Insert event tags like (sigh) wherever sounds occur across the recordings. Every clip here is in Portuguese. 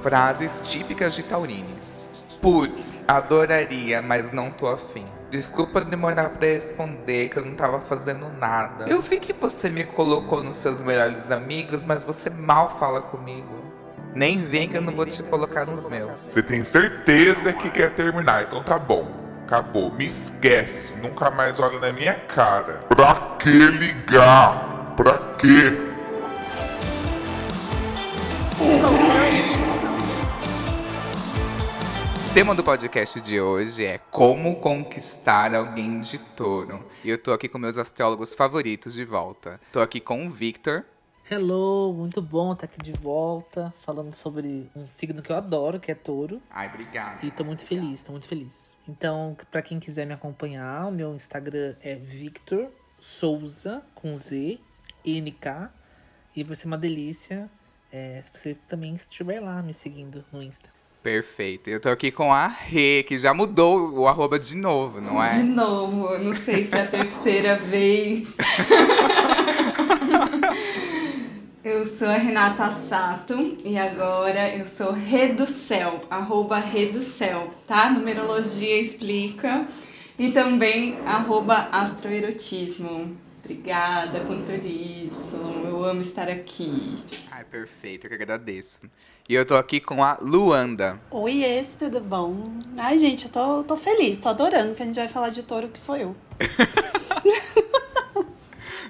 Frases típicas de taurines. Putz, adoraria, mas não tô afim. Desculpa demorar pra responder que eu não tava fazendo nada. Eu vi que você me colocou nos seus melhores amigos, mas você mal fala comigo. Nem vem que eu não vou te colocar nos meus. Você tem certeza que quer terminar, então tá bom. Acabou, me esquece, nunca mais olha na minha cara. Pra que ligar? Pra quê? O tema do podcast de hoje é Como Conquistar Alguém de Touro. E eu tô aqui com meus astrólogos favoritos de volta. Tô aqui com o Victor. Hello, muito bom estar aqui de volta, falando sobre um signo que eu adoro, que é touro. Ai, obrigado. E tô muito feliz, tô muito feliz. Então, pra quem quiser me acompanhar, o meu Instagram é Victor Souza, com Z, NK. E vai ser uma delícia é, se você também estiver lá me seguindo no Insta. Perfeito. Eu tô aqui com a Rê, que já mudou o arroba de novo, não é? De novo, não sei se é a terceira (laughs) vez. Eu sou a Renata Sato e agora eu sou Reducel, arroba Reducel, tá? Numerologia explica. E também arroba astroerotismo. Obrigada, Controle Y. Eu amo estar aqui. Ai, perfeito, eu que agradeço. E eu tô aqui com a Luanda. Oi, tudo bom? Ai, gente, eu tô, tô feliz, tô adorando que a gente vai falar de touro que sou eu. (laughs)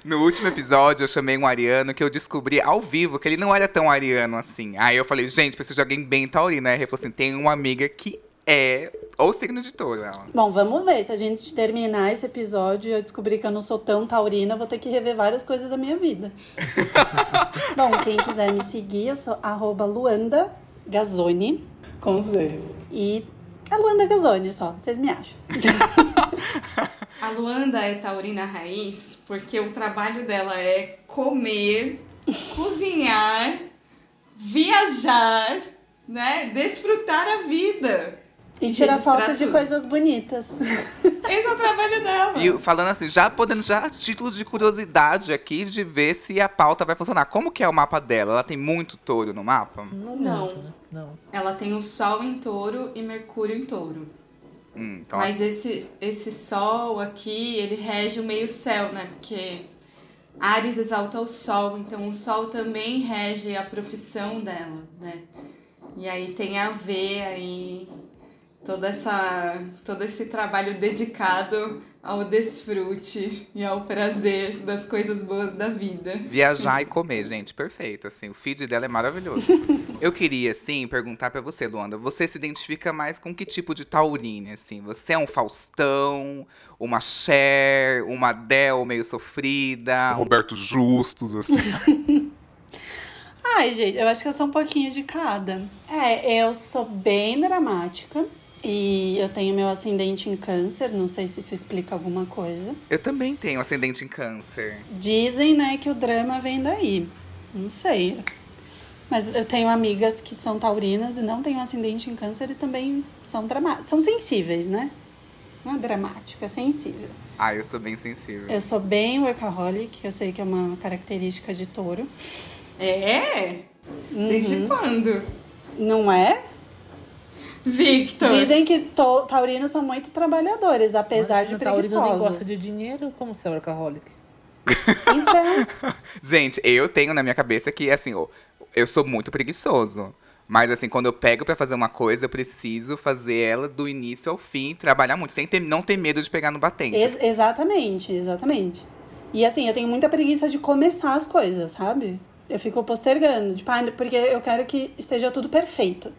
No último episódio, eu chamei um ariano que eu descobri ao vivo que ele não era tão ariano assim. Aí eu falei, gente, preciso de alguém bem taurino. Aí ele falou assim: tem uma amiga que é ou signo de touro, ela. Bom, vamos ver. Se a gente terminar esse episódio e eu descobrir que eu não sou tão taurina, eu vou ter que rever várias coisas da minha vida. (laughs) Bom, quem quiser me seguir, eu sou arroba Luanda Gazzoni, com Z. E é Luanda Gazzoni só, vocês me acham. (laughs) A Luanda é taurina raiz porque o trabalho dela é comer, (laughs) cozinhar, viajar, né? Desfrutar a vida. E tirar Registrar foto de tudo. coisas bonitas. (laughs) Esse é o trabalho dela. E falando assim, já podendo, já título de curiosidade aqui de ver se a pauta vai funcionar. Como que é o mapa dela? Ela tem muito touro no mapa? Não, Não. né? Não. Ela tem o Sol em touro e Mercúrio em touro. Hum, então, Mas esse, esse Sol aqui, ele rege o meio céu, né? Porque Ares exalta o Sol, então o Sol também rege a profissão dela, né? E aí tem a ver aí toda essa, todo esse trabalho dedicado ao desfrute e ao prazer das coisas boas da vida. Viajar e comer, gente, perfeito. Assim, o feed dela é maravilhoso. Eu queria, assim, perguntar pra você, Luanda. Você se identifica mais com que tipo de taurine, assim? Você é um Faustão, uma Cher, uma Del meio sofrida? Roberto Justus, assim. (laughs) Ai, gente, eu acho que eu sou um pouquinho de cada. É, eu sou bem dramática. E eu tenho meu ascendente em câncer, não sei se isso explica alguma coisa. Eu também tenho ascendente em câncer. Dizem, né, que o drama vem daí. Não sei. Mas eu tenho amigas que são taurinas e não têm um ascendente em câncer e também são dramáticas. São sensíveis, né? Não é dramática, é sensível. Ah, eu sou bem sensível. Eu sou bem workaholic, eu sei que é uma característica de touro. É? Desde Uhum. quando? Não é? Victor! Dizem que to- taurinos são muito trabalhadores, apesar de Imagina, taurino nem gosta preguiçosos. de dinheiro, como você é workaholic? Então, (laughs) Gente, eu tenho na minha cabeça que, assim, ó, eu sou muito preguiçoso. Mas, assim, quando eu pego pra fazer uma coisa, eu preciso fazer ela do início ao fim, trabalhar muito, sem ter, não ter medo de pegar no batente. ex- exatamente, exatamente. E assim, eu tenho muita preguiça de começar as coisas, sabe? Eu fico postergando, tipo, ah, porque eu quero que esteja tudo perfeito.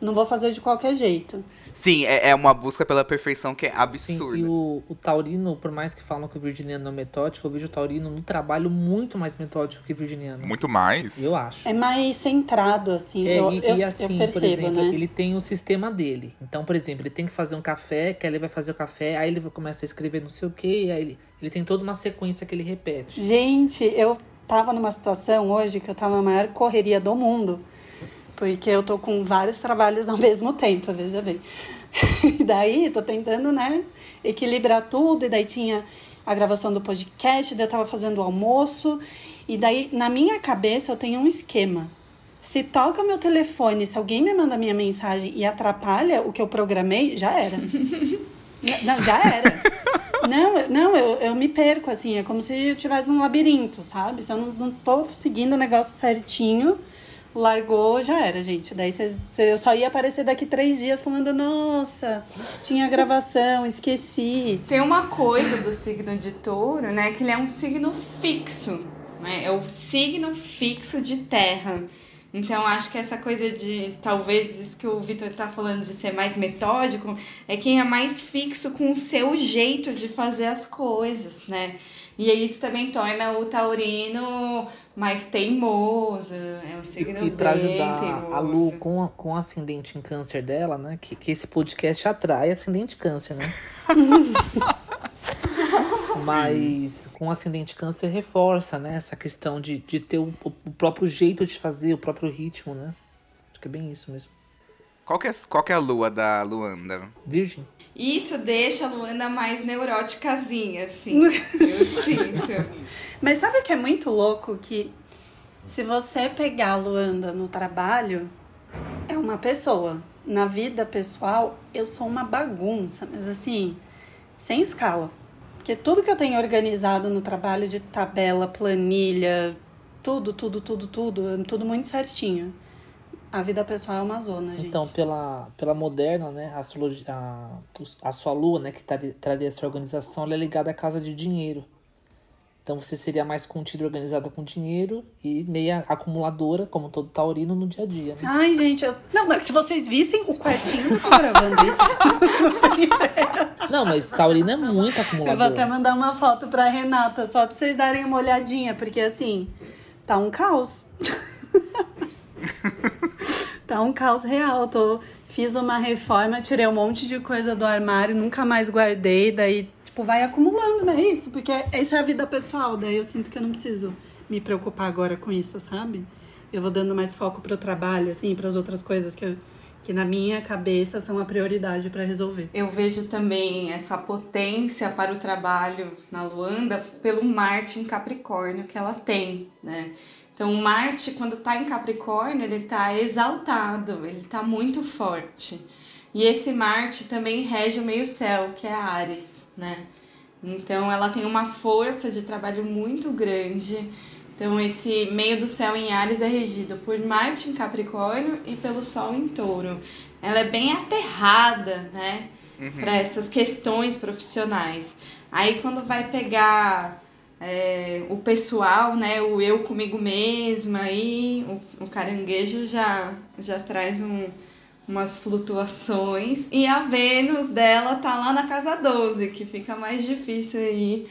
Não vou fazer de qualquer jeito. Sim, é, é uma busca pela perfeição que é Sim, absurda. e o, o taurino, por mais que falam que o virginiano não é metódico, eu vejo o taurino no trabalho muito mais metódico que o virginiano. Muito mais. Eu acho. É mais centrado, assim. É, eu, e, eu, e eu assim, por percebo, exemplo, né? ele tem o sistema dele. Então, por exemplo, ele tem que fazer um café, que aí ele vai fazer o café, aí ele começa a escrever não sei o que, aí ele, ele tem toda uma sequência que ele repete. Gente, eu tava numa situação hoje que eu tava na maior correria do mundo. Porque eu tô com vários trabalhos ao (laughs) mesmo tempo, veja bem. E daí, tô tentando, né, equilibrar tudo. E daí tinha a gravação do podcast, daí eu tava fazendo o almoço. E daí, na minha cabeça, eu tenho um esquema. Se toca meu telefone, se alguém me manda minha mensagem e atrapalha o que eu programei, já era. (laughs) não, já era. Não, não eu, eu me perco, assim, é como se eu estivesse num labirinto, sabe? Se eu não, não tô seguindo o negócio certinho, largou, já era, gente. Daí cê, cê, eu só ia aparecer daqui três dias falando, nossa, tinha gravação, esqueci. Tem uma coisa do signo de touro, né? Que ele é um signo fixo. Né? É o signo fixo de terra. Então, acho que essa coisa de, talvez, isso que o Vitor está falando de ser mais metódico, é quem é mais fixo com o seu jeito de fazer as coisas, né? E isso também torna o taurino mais teimoso, é um signo E pra bem ajudar teimoso. a Lu com, a- com o ascendente em câncer dela, né? Que, que esse podcast atrai ascendente câncer, né? (laughs) Mas com o ascendente câncer reforça, né? Essa questão de, de ter o, o próprio jeito de fazer, o próprio ritmo, né? Acho que é bem isso mesmo. Qual que é, qual que é a lua da Luanda? Virgem. Isso deixa a Luana mais neuróticazinha, assim. (laughs) eu sinto. Mas sabe o que é muito louco? Que se você pegar a Luanda no trabalho, é uma pessoa. Na vida pessoal, eu sou uma bagunça, mas assim, sem escala. Porque tudo que eu tenho organizado no trabalho de tabela, planilha, tudo, tudo, tudo, tudo, tudo muito certinho. A vida pessoal é uma zona, gente. Então, pela, pela moderna, né? A, astrologia, a, a sua lua, né? Que traria, essa organização, ela é ligada à casa de dinheiro. Então você seria mais contida e organizada com dinheiro e meia acumuladora, como todo taurino, no dia a dia, né? Ai, gente, eu... não, não, se vocês vissem o quartinho gravando isso. (laughs) Não, mas taurino é muito Eu vou acumulador. até mandar uma foto pra Renata, só pra vocês darem uma olhadinha, porque assim, tá um caos. (laughs) tá um caos real. Tô, fiz uma reforma, tirei um monte de coisa do armário, nunca mais guardei, daí, tipo, vai acumulando, né? Isso, porque isso é a vida pessoal, daí eu sinto que eu não preciso me preocupar agora com isso, sabe? Eu vou dando mais foco pro trabalho, assim, pras outras coisas que, eu- que na minha cabeça são a prioridade pra resolver. Eu vejo também essa potência para o trabalho na Luanda pelo Marte em Capricórnio que ela tem, né? Então, Marte, quando tá em Capricórnio, ele tá exaltado, ele tá muito forte. E esse Marte também rege o meio-céu, que é Ares, né? Então, ela tem uma força de trabalho muito grande. Então, esse meio do céu em Ares é regido por Marte em Capricórnio e pelo Sol em Touro. Ela é bem aterrada, né? Para essas questões profissionais. Aí, quando vai pegar é, o pessoal, né? O eu comigo mesma, aí o, o caranguejo já, já traz um, umas flutuações. E a Vênus dela tá lá na casa 12, que fica mais difícil aí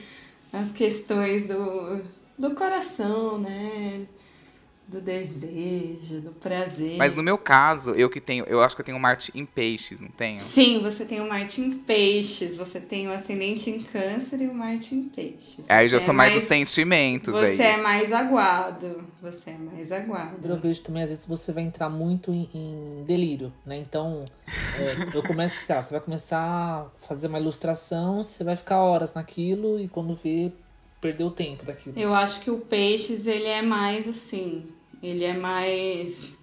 as questões do, do coração, né? Do desejo, do prazer. Mas no meu caso, eu que tenho, eu acho que eu tenho Marte em peixes, não tenho? Sim, você tem o Marte em peixes, você tem o ascendente em câncer e o Marte em peixes. Aí já Você sou é mais os sentimentos Você aí. é mais aguado. Você é mais aguado. Eu vejo também, às vezes, você vai entrar muito em, em delírio, né? Então, é, eu começo, sei lá, você vai começar a fazer uma ilustração, você vai ficar horas naquilo e quando vê, perdeu o tempo daquilo. Eu acho que o peixes, ele é mais assim. Ele é mais.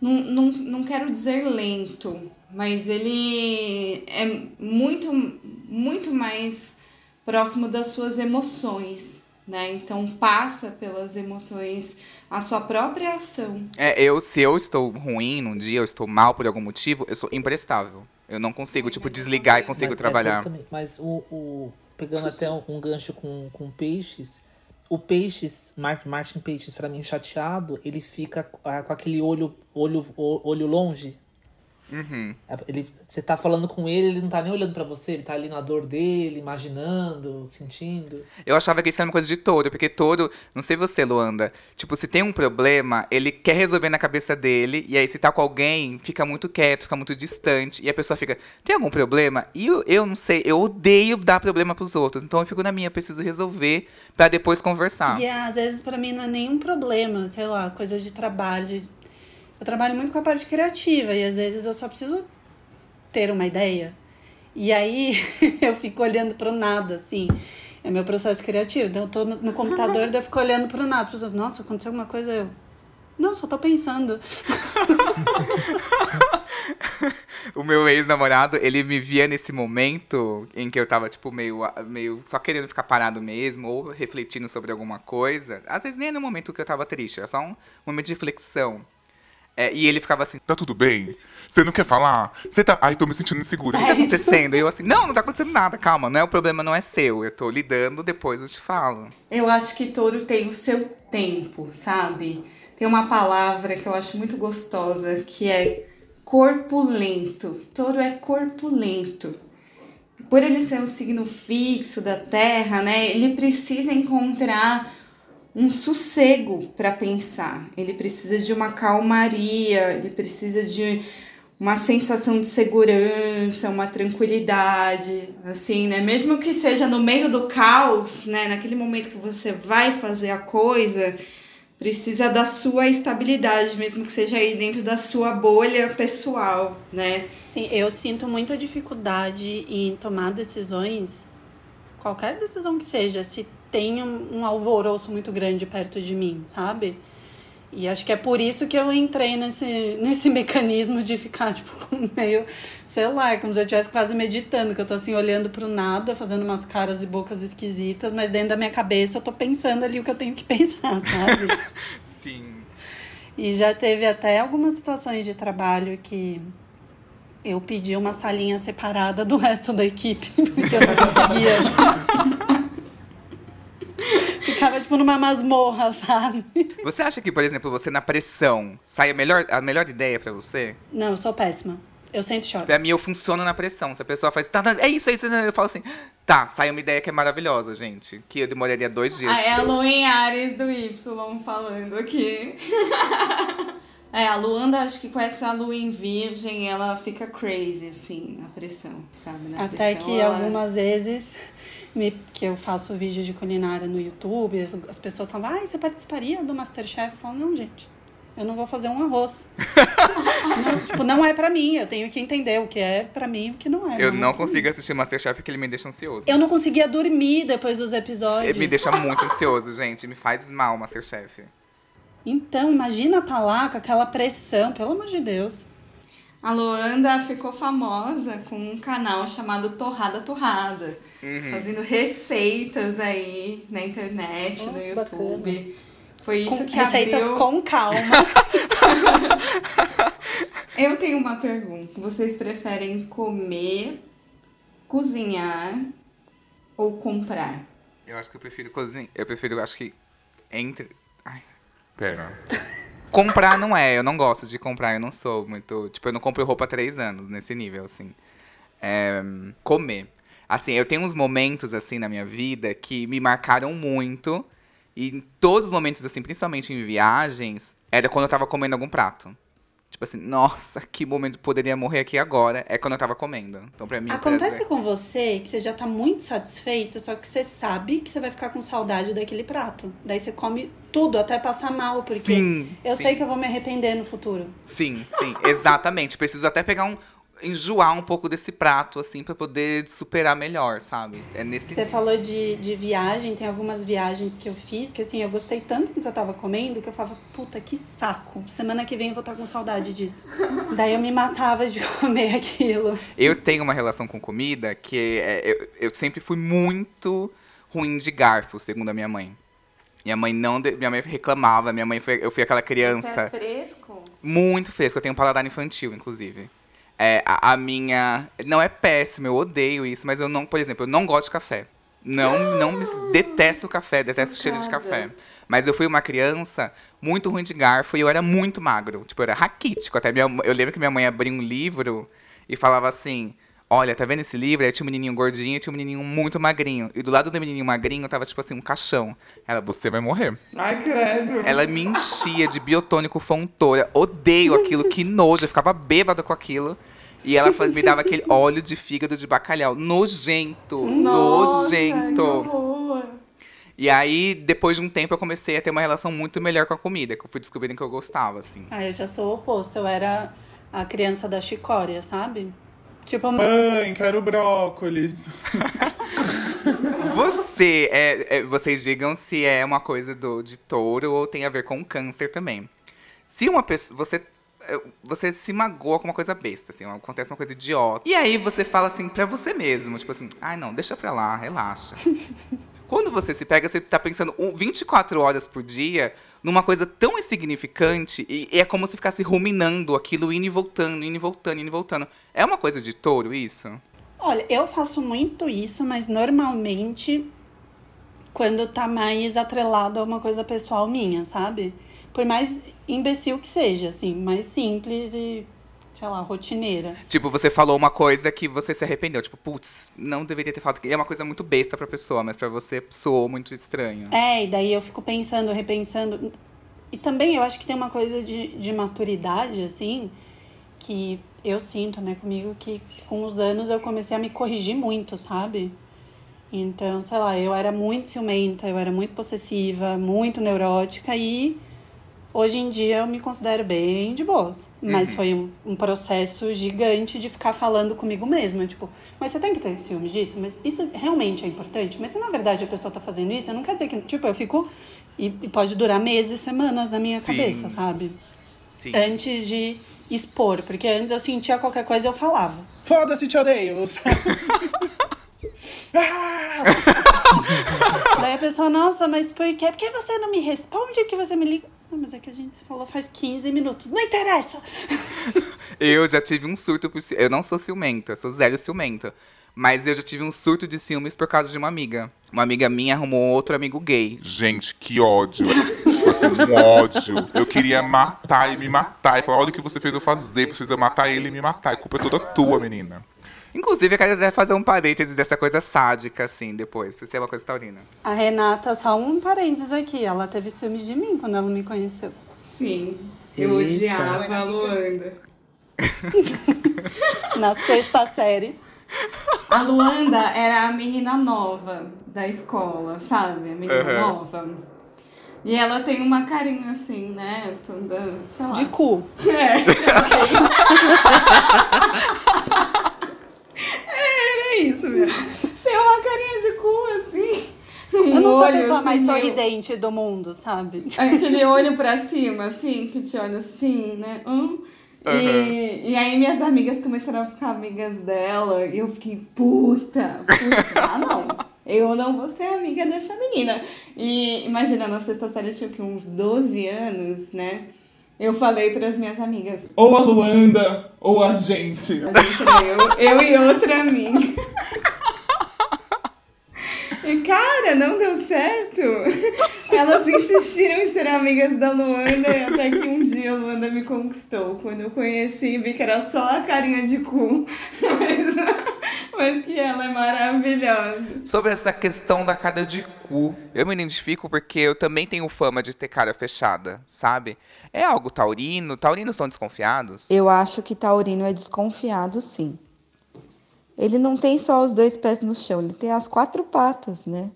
Não, não, não quero dizer lento, mas ele é muito, muito mais próximo das suas emoções, né? Então passa pelas emoções a sua própria ação. É, eu, se eu estou ruim num dia, eu estou mal por algum motivo, eu sou imprestável. Eu não consigo, tipo, desligar e consigo Mas, é, trabalhar. também- mas o, o- pegando até um, um gancho com, com peixes, o peixes, Mar- Martin Peixes, pra mim, chateado, ele fica ah, com aquele olho, olho, olho longe. Uhum. Ele, você tá falando com ele, ele não tá nem olhando pra você, ele tá ali na dor dele, imaginando, sentindo. Eu achava que isso era uma coisa de touro, porque touro, não sei você, Luanda, tipo, se tem um problema, ele quer resolver na cabeça dele, e aí se tá com alguém, fica muito quieto, fica muito distante, e a pessoa fica, tem algum problema? E eu, eu não sei, eu odeio dar problema pros outros, então eu fico na minha, eu preciso resolver pra depois conversar. E às vezes pra mim não é nenhum problema, sei lá, coisa de trabalho. Eu trabalho muito com a parte criativa e às vezes eu só preciso ter uma ideia. E aí (laughs) eu fico olhando pro nada, assim. É meu processo criativo. Então eu tô no, no computador, daí eu fico olhando pro nada. As pessoas, nossa, aconteceu alguma coisa, eu. Não, só tô pensando. (laughs) o meu ex-namorado, ele me via nesse momento em que eu tava, tipo, meio, meio só querendo ficar parado mesmo, ou refletindo sobre alguma coisa. Às vezes nem é no momento que eu tava triste, era só um momento de reflexão. É, e ele ficava assim, tá tudo bem? Você não quer falar? Você tá. Ai, tô me sentindo inseguro. O que tá acontecendo? E eu assim, não, não tá acontecendo nada, calma, não é o problema, não é seu. Eu tô lidando, depois eu te falo. Eu acho que touro tem o seu tempo, sabe? Tem uma palavra que eu acho muito gostosa, que é corpulento. Touro é corpulento. Por ele ser um signo fixo da Terra, né? Ele precisa encontrar um sossego para pensar. Ele precisa de uma calmaria, ele precisa de uma sensação de segurança, uma tranquilidade, assim, né? Mesmo que seja no meio do caos, né? Naquele momento que você vai fazer a coisa, precisa da sua estabilidade, mesmo que seja aí dentro da sua bolha pessoal, né? Sim, eu sinto muita dificuldade em tomar decisões, qualquer decisão que seja, se tem um, um alvoroço muito grande perto de mim, sabe? E acho que é por isso que eu entrei nesse, (laughs) nesse mecanismo de ficar, tipo, meio, sei lá, como se eu estivesse quase meditando, que eu tô assim, olhando pro nada, fazendo umas caras e bocas esquisitas, mas dentro da minha cabeça eu tô pensando ali o que eu tenho que (laughs) pensar, sabe? (laughs) Sim. E já teve até algumas situações de trabalho que eu pedi uma salinha separada do resto da equipe, porque eu não conseguia. Ficava, tipo, numa masmorra, sabe? Você acha que, por exemplo, você na pressão sai a melhor, a melhor ideia para você? Não, eu sou péssima. Eu sempre choro. Pra mim, eu funciono na pressão. Se a pessoa faz, tá, tá é isso, é isso, eu falo assim, tá, sai uma ideia que é maravilhosa, gente. Que eu demoraria dois dias. Ah, é a Lua em Ares do Y falando aqui. (laughs) é, a Luanda, acho que com essa lua em virgem, ela fica crazy, assim, na pressão, sabe? Na Até pressão, que ela... algumas vezes me, que eu faço vídeo de culinária no YouTube, as, as pessoas falam, ah, você participaria do Masterchef? Eu falo, não, gente, eu não vou fazer um arroz. (laughs) não, tipo, não é pra mim, eu tenho que entender o que é pra mim e o que não é. Eu não, não é consigo assistir Masterchef porque ele me deixa ansioso. Eu não conseguia dormir depois dos episódios. Ele me deixa muito ansioso, gente. Me faz mal Masterchef. Então, imagina estar tá lá com aquela pressão, pelo amor de Deus. A Luanda ficou famosa com um canal chamado Torrada Torrada, uhum. fazendo receitas aí na internet, oh, no YouTube. Bacana. Foi isso com, que receitas abriu... com calma. (laughs) Eu tenho uma pergunta. Vocês preferem comer, cozinhar ou comprar? Eu acho que eu prefiro cozinhar. Eu prefiro, acho que entre. Ai. Pera. Comprar não é, eu não gosto de comprar, eu não sou muito. Tipo, eu não compro roupa há três anos, nesse nível, assim. É, comer. Assim, eu tenho uns momentos, assim, na minha vida que me marcaram muito. E em todos os momentos, assim, principalmente em viagens, era quando eu tava comendo algum prato. Tipo assim, nossa, que momento poderia morrer aqui agora. É quando eu tava comendo. Então, pra mim. Acontece com você que você já tá muito satisfeito, só que você sabe que você vai ficar com saudade daquele prato. Daí você come tudo até passar mal, porque sim, eu sim. sei que eu vou me arrepender no futuro. Sim, sim, exatamente. Preciso até pegar um, enjoar um pouco desse prato, assim, para poder superar melhor, sabe? É nesse. Você falou de, de viagem, tem algumas viagens que eu fiz que, assim, eu gostei tanto do que eu tava comendo que eu falava, puta, que saco. Semana que vem eu vou estar com saudade disso. (laughs) Daí eu me matava de (laughs) comer aquilo. Eu tenho uma relação com comida que é, eu, eu sempre fui muito ruim de garfo, segundo a minha mãe. Minha mãe não. Minha mãe reclamava, minha mãe foi. Eu fui aquela criança. Você é fresco? Muito fresco. Eu tenho um paladar infantil, inclusive. É, a, a, minha. Não é péssimo, eu odeio isso, mas eu não, por exemplo, eu não gosto de café. Não, não me, detesto o café, detesto o cheiro de café. Mas eu fui uma criança muito ruim de garfo e eu era muito magro. Tipo, eu era raquítico. Até minha, eu lembro que minha mãe abria um livro e falava assim: Olha, tá vendo esse livro? Aí tinha um menininho gordinho e tinha um menininho muito magrinho. E do lado do menininho magrinho tava, tipo assim, um caixão. Ela, você vai morrer. Ai, credo. Ela me enchia de biotônico fontoura. Odeio aquilo, que nojo. Eu ficava bêbado com aquilo. E ela me dava aquele óleo de fígado de bacalhau. Nojento. Nossa, nojento. E aí, depois de um tempo, eu comecei a ter uma relação muito melhor com a comida, que eu fui descobrindo que eu gostava, assim. Ah, eu já sou o oposto. Eu era a criança da chicória, sabe? Tipo, mãe, quero brócolis. (laughs) Você, é, é, vocês digam se é uma coisa do, de touro ou tem a ver com câncer também. Se uma pessoa. Você. Você se magoa com uma coisa besta, assim, acontece uma coisa idiota. E aí você fala assim pra você mesmo, tipo assim, ai não, deixa pra lá, relaxa. (laughs) Quando você se pega, você tá pensando um- 24 horas por dia numa coisa tão insignificante e, e é como se ficasse ruminando aquilo, indo e voltando, indo e voltando, indo e voltando. É uma coisa de touro isso? Olha, eu faço muito isso, mas normalmente quando tá mais atrelado a uma coisa pessoal minha, sabe? Por mais imbecil que seja, assim, mais simples e, sei lá, rotineira. Tipo, você falou uma coisa que você se arrependeu. Tipo, putz, não deveria ter falado. É uma coisa muito besta pra pessoa, mas pra você soou muito estranho. É, e daí eu fico pensando, repensando. E também eu acho que tem uma coisa de, de maturidade, assim, que eu sinto, né, comigo, que com os anos eu comecei a me corrigir muito, sabe? Então, sei lá, eu era muito ciumenta, eu era muito possessiva, muito neurótica e hoje em dia eu me considero bem de boas. Mas foi um, um processo gigante de ficar falando comigo mesma, tipo, mas você tem que ter ciúme disso, mas isso realmente é importante. Mas se na verdade a pessoa tá fazendo isso, não quer dizer que, tipo, eu fico. E, e pode durar meses, semanas na minha Sim. cabeça, sabe? Sim. Antes de expor, porque antes eu sentia qualquer coisa e eu falava. Foda-se, te odeio. (laughs) ah! Daí a pessoa, nossa, mas por quê? Por que você não me responde que você me liga? Não, mas é que a gente se falou faz 15 minutos. Não interessa! (laughs) Eu já tive um surto por Eu não sou ciumenta, sou zero ciumenta. Mas eu já tive um surto de ciúmes por causa de uma amiga. Uma amiga minha arrumou outro amigo gay. Gente, que ódio. Você um ódio. Eu queria matar e me matar. E falar, olha o que você fez eu fazer. Precisa matar ele e me matar. A culpa é toda tua, menina. Inclusive, eu quero até fazer um parênteses dessa coisa sádica, assim, depois, pra ser uma coisa taurina. A Renata, só um parênteses aqui, ela teve ciúmes de mim quando ela me conheceu. Sim, eu Eita. odiava a Luanda. (laughs) Na sexta série. A Luanda era a menina nova da escola, sabe? A menina Aham. nova. E ela tem uma carinha assim, né? Toda, sei lá. De cu. É, (laughs) (laughs) era isso mesmo. Tem uma carinha de cu assim. Um Eu não sou a olho, pessoa assim, mais sorridente do mundo, sabe? Aquele olho pra cima, assim, que te olha assim, né? Hum. E, e aí minhas amigas começaram a ficar amigas dela e eu fiquei, puta, puta, ah não, eu não vou ser amiga dessa menina. E imagina, na sexta série eu tinha o quê? uns 12 anos, né? Eu falei pras minhas amigas, Ou a Luanda, ou a gente. a gente eu, eu e outra amiga. E cara, não deu certo. Elas insistiram em ser amigas da Luanda e até que um dia a Luanda me conquistou. Quando eu conheci, vi que era só a carinha de cu. Mas, mas que ela é maravilhosa. Sobre essa questão da cara de cu, eu me identifico porque eu também tenho fama de ter cara fechada, sabe? É algo taurino? Taurinos são desconfiados? Eu acho que Taurino é desconfiado, sim. Ele não tem só os dois pés no chão, ele tem as quatro patas, né?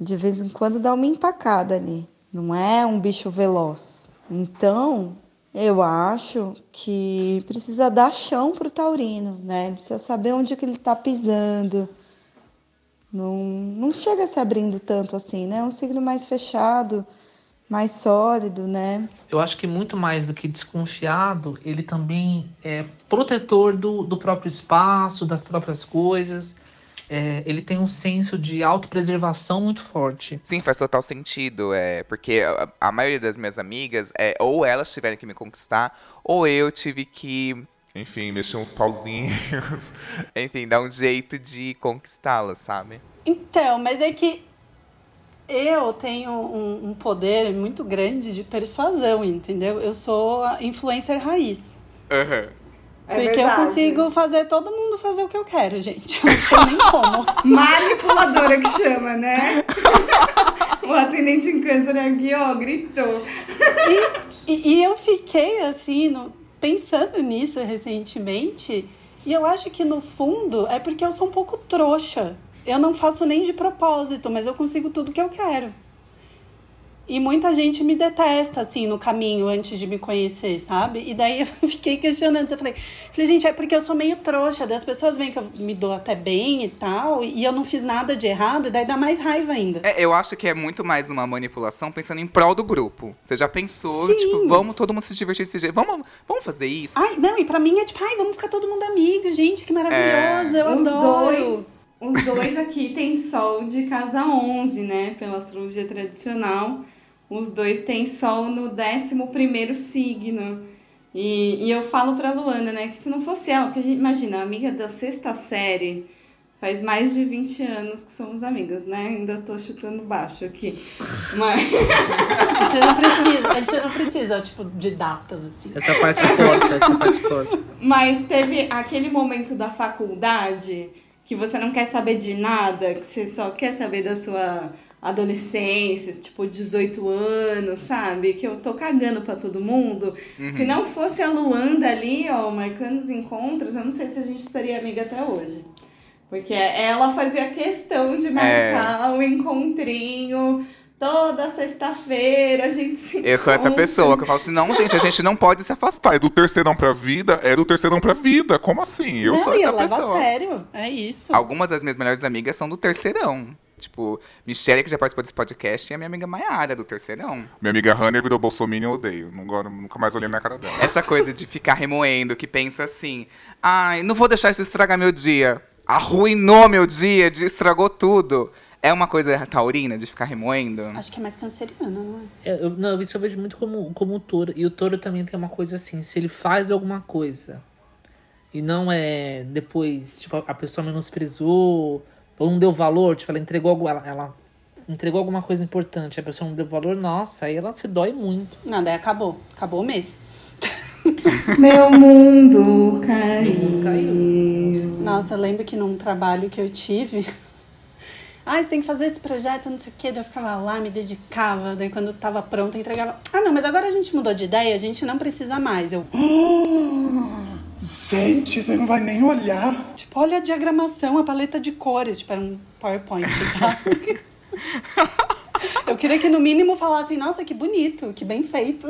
De vez em quando dá uma empacada ali. Não é um bicho veloz. Então, eu acho que precisa dar chão pro taurino, né? Ele precisa saber onde que ele tá pisando. Não, não chega se abrindo tanto assim, né? É um signo mais fechado, mais sólido, né? Eu acho que muito mais do que desconfiado, ele também é protetor do, do próprio espaço, das próprias coisas. É, ele tem um senso de autopreservação muito forte. Sim, faz total sentido. É, porque a, a maioria das minhas amigas, é, ou elas tiveram que me conquistar, ou eu tive que, Enfim, mexer uns pauzinhos. (laughs) enfim, dar um jeito de conquistá-las, sabe? Então, mas é que eu tenho um, um poder muito grande de persuasão, entendeu? Eu sou a influencer raiz. Aham. É porque eu consigo fazer todo mundo fazer o que eu quero, gente. Eu não sei nem como. (laughs) Manipuladora que chama, né? (laughs) o ascendente em câncer aqui, ó, gritou. E, e eu fiquei assim, no- pensando nisso recentemente, e eu acho que no fundo é porque eu sou um pouco trouxa. Eu não faço nem de propósito, mas eu consigo tudo que eu quero. E muita gente me detesta, assim, no caminho, antes de me conhecer, sabe? E daí (laughs) eu fiquei questionando. Eu falei, falei, gente, é porque eu sou meio trouxa. Daí as pessoas veem que eu me dou até bem e tal. E eu não fiz nada de errado. E daí dá mais raiva ainda. É, eu acho que é muito mais uma manipulação pensando em prol do grupo. Você já pensou, Sim. tipo, vamos todo mundo se divertir desse jeito. Vamos, vamos fazer isso? Ai, não, e pra mim é tipo, ai, vamos ficar todo mundo amigo, gente, que maravilhoso, eu Os adoro. dois, os dois aqui têm sol de casa 11, né? Pela astrologia tradicional. Os dois têm sol no 11 signo. E, e eu falo pra Luana, né, que se não fosse ela, porque a gente imagina, a amiga da sexta série, faz mais de 20 anos que somos amigas, né? Ainda tô chutando baixo aqui. Mas. (laughs) A gente não precisa, a gente não precisa, tipo, de datas, assim. Essa parte corta, essa parte corta. Mas teve aquele momento da faculdade que você não quer saber de nada, que você só quer saber da sua adolescência, tipo 18 anos, sabe? Que eu tô cagando pra todo mundo. Se não fosse a Luanda ali, ó, marcando os encontros, eu não sei se a gente seria amiga até hoje. Porque ela fazia questão de marcar o encontrinho toda sexta-feira, a gente se Eu sou essa pessoa que eu falo assim, não, gente, a gente não pode se afastar. É do terceirão pra vida, é do terceirão pra vida. Como assim? Eu não, sou essa eu levo pessoa. a sério, é isso. Algumas das minhas melhores amigas são do terceirão. Tipo, Michelle, que já participou desse podcast, e a minha amiga Maiara, do terceirão. Minha amiga Hannah virou Bolsonaro e eu odeio. Não, nunca mais olhei na cara dela. Essa coisa de ficar remoendo, que pensa assim, ai, não vou deixar isso estragar meu dia. Arruinou meu dia, de- estragou tudo. É uma coisa taurina de ficar remoendo? Acho que é mais canceriana, não é? É, eu, não, isso eu vejo muito como, como o touro. E o touro também tem uma coisa assim, se ele faz alguma coisa e não é depois, tipo, a pessoa menosprezou ou não deu valor, tipo, ela entregou algo, ela, ela entregou alguma coisa importante, a pessoa não deu valor, nossa, aí ela se dói muito. Não, daí acabou. Acabou o mês. (laughs) Meu mundo caiu. Caiu. Nossa, eu lembro que num trabalho que eu tive. (laughs) Ah, você tem que fazer esse projeto, não sei o quê. Daí eu ficava lá, me dedicava. Daí quando tava pronta, entregava. Ah, não, mas agora a gente mudou de ideia, a gente não precisa mais. Eu, (gasps) (gasps) (gasps) Gente, você não vai nem olhar. tipo, olha a diagramação, a paleta de cores. Tipo, era um PowerPoint, sabe? eu queria que no mínimo falassem, nossa, que bonito, que bem feito.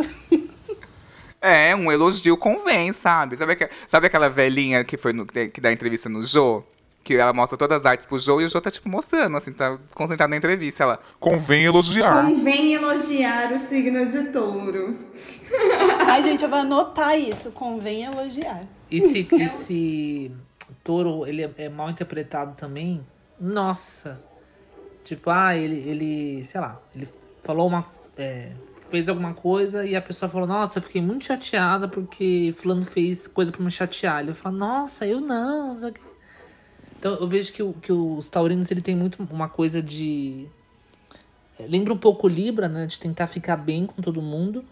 É, um elogio convém, sabe? Sabe, aque- sabe aquela velhinha que foi no, que dá entrevista no Jô? Que ela mostra todas as artes pro Jô e o Jô tá, tipo, mostrando, assim, tá concentrado na entrevista. Ela, Convém elogiar. Convém elogiar o signo de touro. (laughs) Ai, gente, eu vou anotar isso. Convém elogiar. E se (laughs) esse touro ele é, é mal interpretado também, nossa. Tipo, ah, ele, ele sei lá, ele falou uma. é, fez alguma coisa e a pessoa falou, nossa, eu fiquei muito chateada porque fulano fez coisa pra me chatear. Ele fala, nossa, eu não. não sei o quê. Então eu vejo que, o- que os taurinos ele tem muito uma coisa de. é, Lembra um pouco o Libra, né? De tentar ficar bem com todo mundo.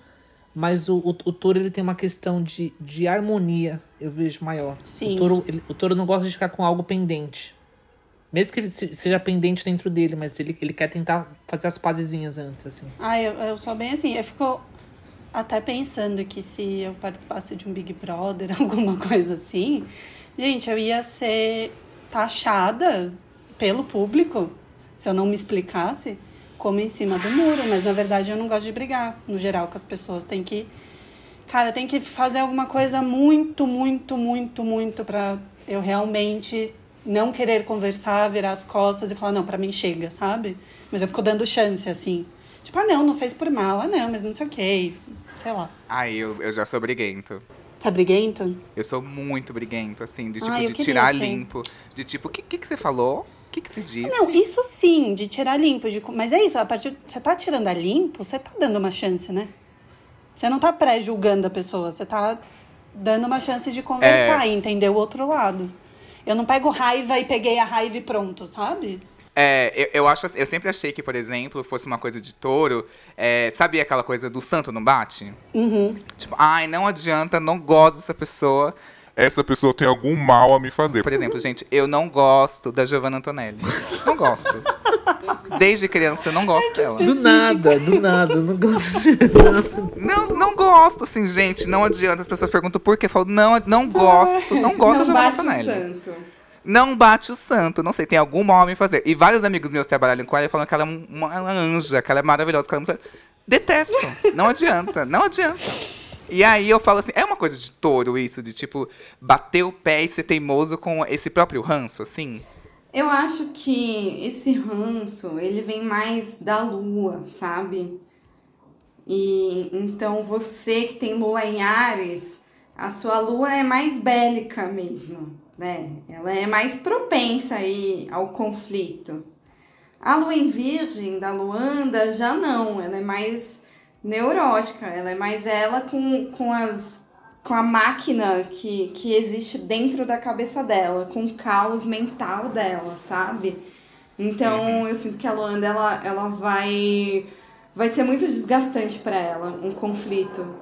Mas o, o, o touro ele tem uma questão de, de harmonia, eu vejo maior. Sim. O touro, ele- o touro não gosta de ficar com algo pendente. Mesmo que ele se- seja pendente dentro dele, mas ele, ele quer tentar fazer as pazezinhas antes, assim. Ah, eu, eu sou bem assim. Eu fico até pensando que se eu participasse de um Big Brother, (laughs) alguma coisa assim, gente, eu ia ser taxada pelo público se eu não me explicasse como em cima do muro. Mas na verdade eu não gosto de brigar. No geral, que as pessoas têm que. Cara, tem que fazer alguma coisa muito, muito, muito, muito pra eu realmente não querer conversar, virar as costas e falar, não, pra mim chega, sabe? Mas eu fico dando chance, assim. Tipo, ah, não, não fez por mal. Ah, não, mas não sei o quê. Sei lá. ai, eu, eu já sou briguento. Tá briguento? Eu sou muito briguento, assim, de tipo, Ai, de tirar ser. limpo. De tipo, o que, que, que você falou? O que, que você disse? Não, isso sim, de tirar limpo. De... Mas é isso, a partir. Você tá tirando a limpo, você tá dando uma chance, né? Você não tá pré-julgando a pessoa, você tá dando uma chance de conversar e entender o outro lado. Eu não pego raiva e peguei a raiva e pronto, sabe? É, eu, eu acho, eu sempre achei que, por exemplo, fosse uma coisa de touro. É, sabe aquela coisa do santo não bate? Uhum. Tipo, ai, não adianta, não gosto dessa pessoa. Essa pessoa tem algum mal a me fazer. Por exemplo, gente, eu não gosto da Giovanna Antonelli. Não gosto. Desde criança eu não gosto dela. Do nada, do nada, eu não gosto de Não, não gosto, assim, gente. Não adianta. As pessoas perguntam por quê. Eu falo, não, não gosto, não gosto da Não Giovanna bate o Antonelli. santo. Não bate o santo, não sei, tem algum mal me fazer. E vários amigos meus trabalham com ela e falam que ela é uma anja, que ela é maravilhosa, que ela é muito... Detesto. Não adianta, não adianta. E aí eu falo assim, é uma coisa de touro isso, de tipo, bater o pé e ser teimoso com esse próprio ranço, assim? Eu acho que esse ranço, ele vem mais da lua, sabe? E então você que tem lua em Ares, a sua lua é mais bélica mesmo, né? Ela é mais propensa aí ao conflito. A lua em Virgem da Luanda já não, ela é mais neurótica, ela é mais ela com, com as com a máquina que, que existe dentro da cabeça dela, com o caos mental dela, sabe? Então eu sinto que a Luanda ela, ela vai vai ser muito desgastante para ela um conflito,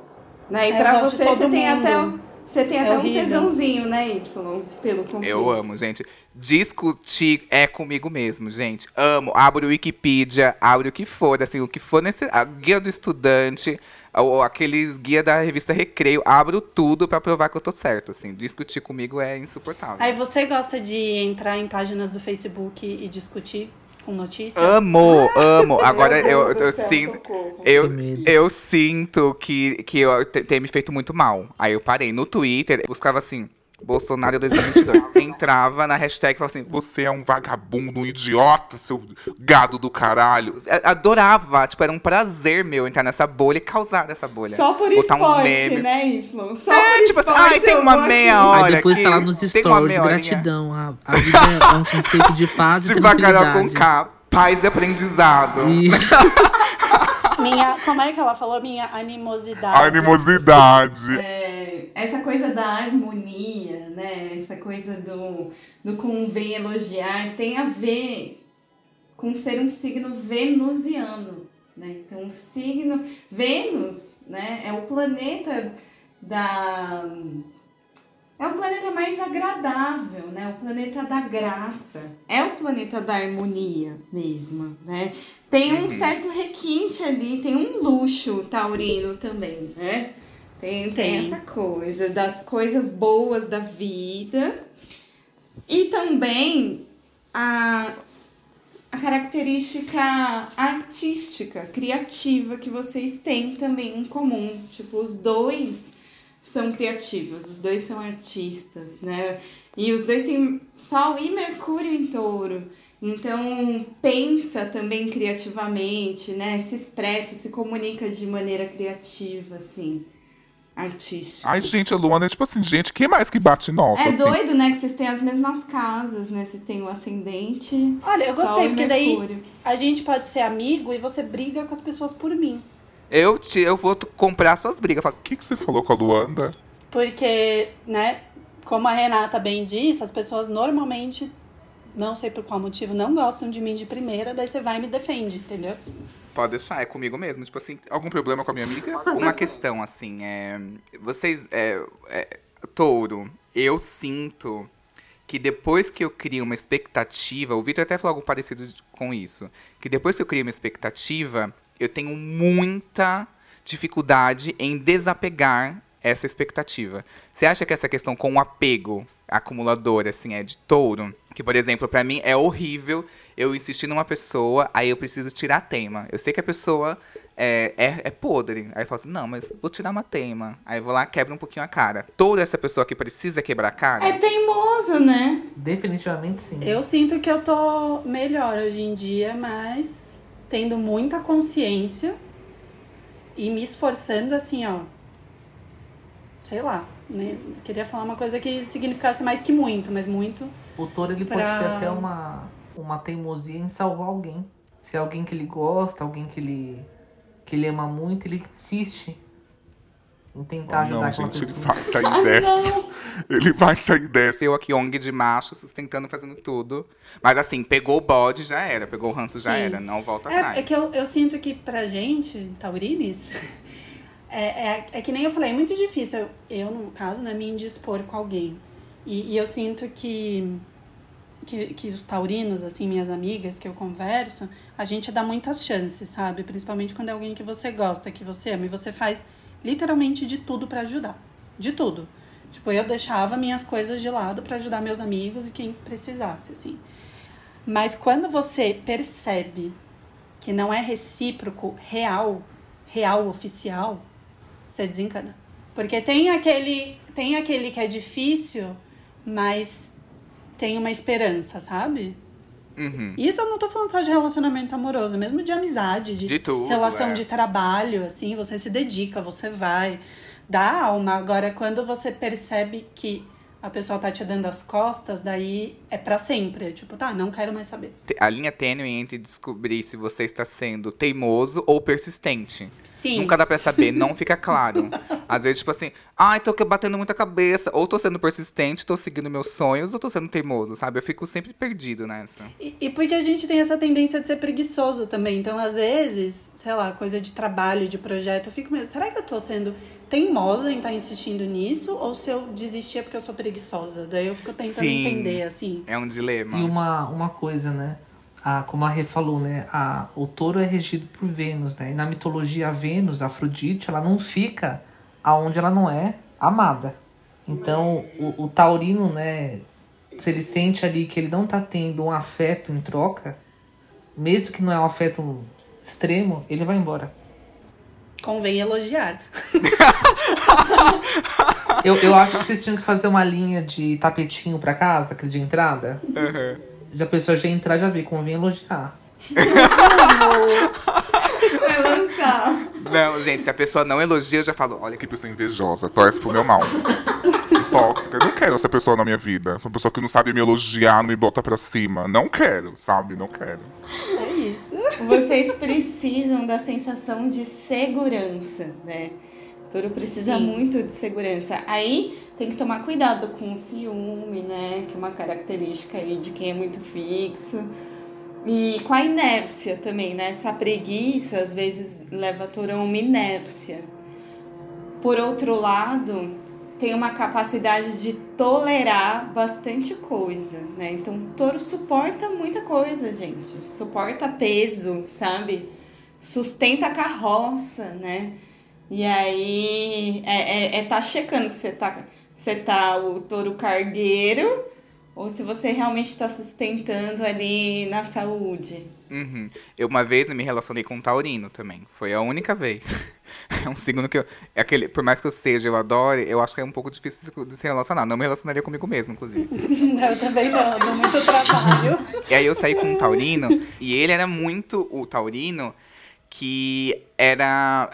né? E É, para você você tem mundo. até você tem É até um tesãozinho, né, Y, pelo conflito. Eu amo, gente. Discutir é comigo mesmo, gente. Amo. Abro o Wikipedia, abro o que for, assim, o que for nesse. A guia do estudante, ou aqueles guia da revista Recreio, abro tudo pra provar que eu tô certo, assim. Discutir comigo é insuportável. Aí você gosta de entrar em páginas do Facebook e discutir com notícia? Amo, amo. Agora eu, eu céu, sinto. socorro. Eu, eu sinto que, que eu te- tem me feito muito mal. Aí eu parei no Twitter, buscava assim, Bolsonaro 2022. Entrava na hashtag e falava assim, Você é um vagabundo, um idiota, seu gado do caralho. adorava, tipo, era um prazer meu entrar nessa bolha e causar essa bolha. Só por Botar esporte, né, Y? Só É, por tipo assim, ai, tem uma meia hora. Aí depois aqui, tá lá nos stories, gratidão. A, a vida é um conceito de paz e Tipo a Carol com tranquilidade. K, paz e aprendizado. Isso. (laughs) Minha, como é que ela falou? Minha animosidade. Animosidade. É, essa coisa da harmonia, né? Essa coisa do, do convém elogiar tem a ver com ser um signo venusiano, né? Então, o signo Vênus, né? É o planeta da é o planeta mais agradável, né? O planeta da graça. É o planeta da harmonia mesmo, né? Tem um certo requinte ali, tem um luxo taurino também, né? Tem, tem Tem. essa coisa das coisas boas da vida. E também a, a característica artística, criativa que vocês têm também em comum. Tipo, os dois são criativos, os dois são artistas, né? E os dois têm Sol e Mercúrio em touro. Então, pensa também criativamente, né? Se expressa, se comunica de maneira criativa, assim, artística. Ai, gente, a Luana é tipo assim, gente, quem mais que bate nossa? É assim? doido, né? Que vocês têm as mesmas casas, né? Vocês têm o ascendente. Olha, eu Sol gostei, e porque daí Mercúrio. a gente pode ser amigo e você briga com as pessoas por mim. Eu, te, eu vou comprar suas brigas. Falo, O que, que você falou com a Luanda? Porque, né, como a Renata bem disse, as pessoas normalmente, não sei por qual motivo, não gostam de mim de primeira, daí você vai e me defende, entendeu? Pode deixar, é comigo mesmo. Tipo assim, algum problema com a minha amiga? Uma questão, assim, é. Vocês. É, é, touro, eu sinto que depois que eu crio uma expectativa, o Vitor até falou algo parecido com isso. Que depois que eu crio uma expectativa, eu tenho muita dificuldade em desapegar essa expectativa. Você acha que essa questão com o apego acumulador, assim, é de touro? Que, por exemplo, pra mim é horrível eu insistir numa pessoa, aí eu preciso tirar a tema. Eu sei que a pessoa é, é, é podre. Aí eu falo assim, não, mas vou tirar uma tema. Aí eu vou lá, quebra um pouquinho a cara. Toda essa pessoa que precisa quebrar a cara. É teimoso, né? Definitivamente sim. Eu sinto que eu tô melhor hoje em dia, mas tendo muita consciência e me esforçando assim, ó. Sei lá, né? Queria falar uma coisa que significasse mais que muito, mas muito. O touro ele Pra- pode ter até uma, uma teimosia em salvar alguém. Se é alguém que ele gosta, alguém que ele, que ele ama muito, ele insiste em tentar ajudar não, gente, ele vai sair (laughs) dessa. Ele vai sair dessa. Eu aqui, ONG de macho, sustentando, fazendo tudo. Mas assim, pegou o bode, já era. Pegou o ranço, já Sim. era. Não volta atrás. É, é que eu, eu sinto que pra gente, taurines, (laughs) é, é, é que nem eu falei, é muito difícil eu, eu, no caso, né, me indispor com alguém. E, e eu sinto que, que, que os taurinos, assim, minhas amigas que eu converso, a gente dá muitas chances, sabe? Principalmente quando é alguém que você gosta, que você ama. E você faz literalmente de tudo pra ajudar. De tudo. Tipo, eu deixava minhas coisas de lado pra ajudar meus amigos e quem precisasse, assim. Mas quando você percebe que não é recíproco, real, real, oficial, você desencana. Porque tem aquele, tem aquele que é difícil, mas tem uma esperança, sabe? Uhum. Isso eu não tô falando só de relacionamento amoroso, mesmo de amizade, de, De tudo, relação é. de trabalho, assim, você se dedica, você vai, dá alma. Agora, quando você percebe que a pessoa tá te dando as costas, daí é pra sempre. É tipo, tá, não quero mais saber. A linha tênue entre descobrir se você está sendo teimoso ou persistente. Sim. Nunca dá pra saber, não fica claro. (laughs) Às vezes, tipo assim, ai, tô batendo muita cabeça. Ou tô sendo persistente, tô seguindo meus sonhos, ou tô sendo teimoso, sabe? Eu fico sempre perdido nessa. E, e porque a gente tem essa tendência de ser preguiçoso também. Então, às vezes, sei lá, coisa de trabalho, de projeto, eu fico mesmo, será que eu tô sendo teimosa em estar insistindo nisso? Ou se eu desistir é porque eu sou preguiçosa? Daí eu fico tentando Sim. entender, assim. É um dilema. E uma, uma coisa, né? A, como a Rê falou, né? A, o touro é regido por Vênus, né? E na mitologia, a Vênus, a Afrodite, ela não fica aonde ela não é amada. Então, o, o taurino, né? Se ele sente ali que ele não tá tendo um afeto em troca, mesmo que não é um afeto extremo, ele vai embora. Convém elogiar. (laughs) Eu, eu acho que vocês tinham que fazer uma linha de tapetinho pra casa, aquele de entrada. Já a pessoa já entrar, já vê, convém elogiar. Vai lançar. Não, gente, se a pessoa não elogia, eu já falo, olha Que pessoa invejosa, torce pro meu mal. Tóxica, eu não quero essa pessoa na minha vida. Uma pessoa que não sabe me elogiar, não me bota pra cima. Não quero, sabe? Não quero. Vocês precisam da sensação de segurança, né? O touro precisa Sim. muito de segurança. Aí tem que tomar cuidado com o ciúme, né? Que é uma característica aí de quem é muito fixo. E com a inércia também, né? Essa preguiça às vezes leva a touro a uma inércia. Por outro lado, tem uma capacidade de tolerar bastante coisa, né? Então, touro suporta muita coisa, gente. Suporta peso, sabe? Sustenta a carroça, né? E aí, é, é, é tá checando se você tá, você tá o touro cargueiro ou se você realmente está sustentando ali na saúde. Uhum. Eu uma vez me relacionei com um taurino também. Foi a única vez. (laughs) É um signo que eu. É aquele, por mais que eu seja, eu adore, eu acho que é um pouco difícil de se- relacionar. Não me relacionaria comigo mesmo, inclusive. (laughs) Eu também não, dou muito trabalho. E aí eu saí com um taurino, e ele era muito o taurino que era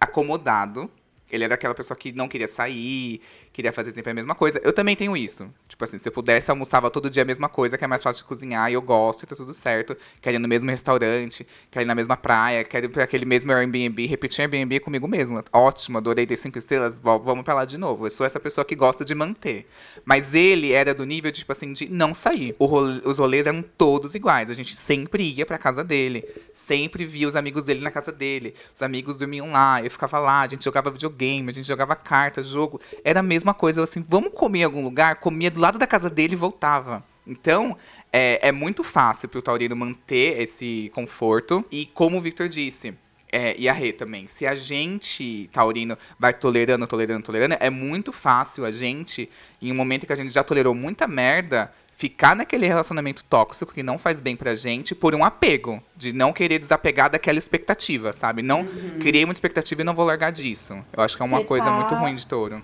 acomodado. Ele era aquela pessoa que não queria sair, queria fazer sempre a mesma coisa. Eu também tenho isso. Tipo assim, se eu pudesse, almoçava todo dia a mesma coisa, que é mais fácil de cozinhar, e eu gosto, e tá tudo certo. Quero ir no mesmo restaurante, quero ir na mesma praia, quero ir pra aquele mesmo Airbnb, repetir Airbnb comigo mesmo. Ótimo, adorei ter cinco estrelas, vamos pra lá de novo. Eu sou essa pessoa que gosta de manter. Mas ele era do nível, de, tipo assim, de não sair. O role- os rolês eram todos iguais. A gente sempre ia pra casa dele. Sempre via os amigos dele na casa dele. Os amigos dormiam lá, eu ficava lá, a gente jogava videogame, a gente jogava carta, jogo. Era a mesma coisa. Eu assim, vamos comer em algum lugar? Comia do lado da casa dele e voltava. Então, é, é muito fácil pro Taurino manter esse conforto. E como o Victor disse, é, e a Rê também, se a gente, Taurino, vai tolerando, tolerando, tolerando, é muito fácil a gente, em um momento que a gente já tolerou muita merda, ficar naquele relacionamento tóxico que não faz bem pra gente por um apego, de não querer desapegar daquela expectativa, sabe? Não criei uma expectativa e não vou largar disso. Eu acho que é uma Você coisa tá- muito ruim de touro.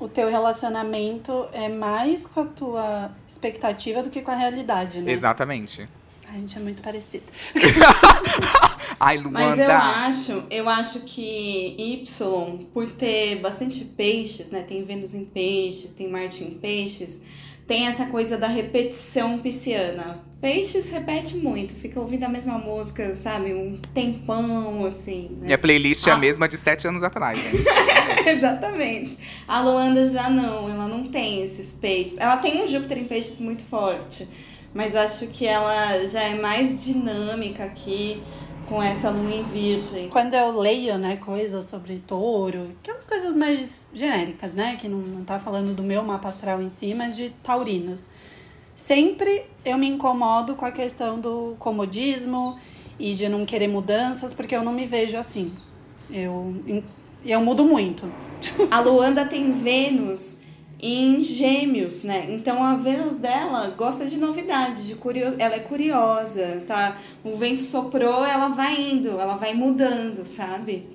O teu relacionamento é mais com a tua expectativa do que com a realidade, né? Exatamente. A gente é muito parecido. (laughs) Ai, Luanda. Mas eu acho, eu acho que Y, por ter bastante peixes, né? Tem Vênus em peixes, tem Marte em peixes, tem essa coisa da repetição pisciana. Peixes repete muito, fica ouvindo a mesma música, sabe? Um tempão, assim, né? Minha playlist é a Ah. mesma de sete anos atrás, gente. (laughs) Exatamente. A Luanda já não, ela não tem esses peixes. Ela tem um Júpiter em peixes muito forte, mas acho que ela já é mais dinâmica aqui com essa lua em virgem. Quando eu leio, né, coisas sobre touro, aquelas coisas mais genéricas, né, que não, não tá falando do meu mapa astral em si, mas de taurinos. Sempre eu me incomodo com a questão do comodismo e de não querer mudanças, porque eu não me vejo assim. Eu, eu mudo muito. (laughs) A Luanda tem Vênus em Gêmeos, né? Então a Vênus dela gosta de novidade, de curio... ela é curiosa, tá? O vento soprou, ela vai indo, ela vai mudando, sabe?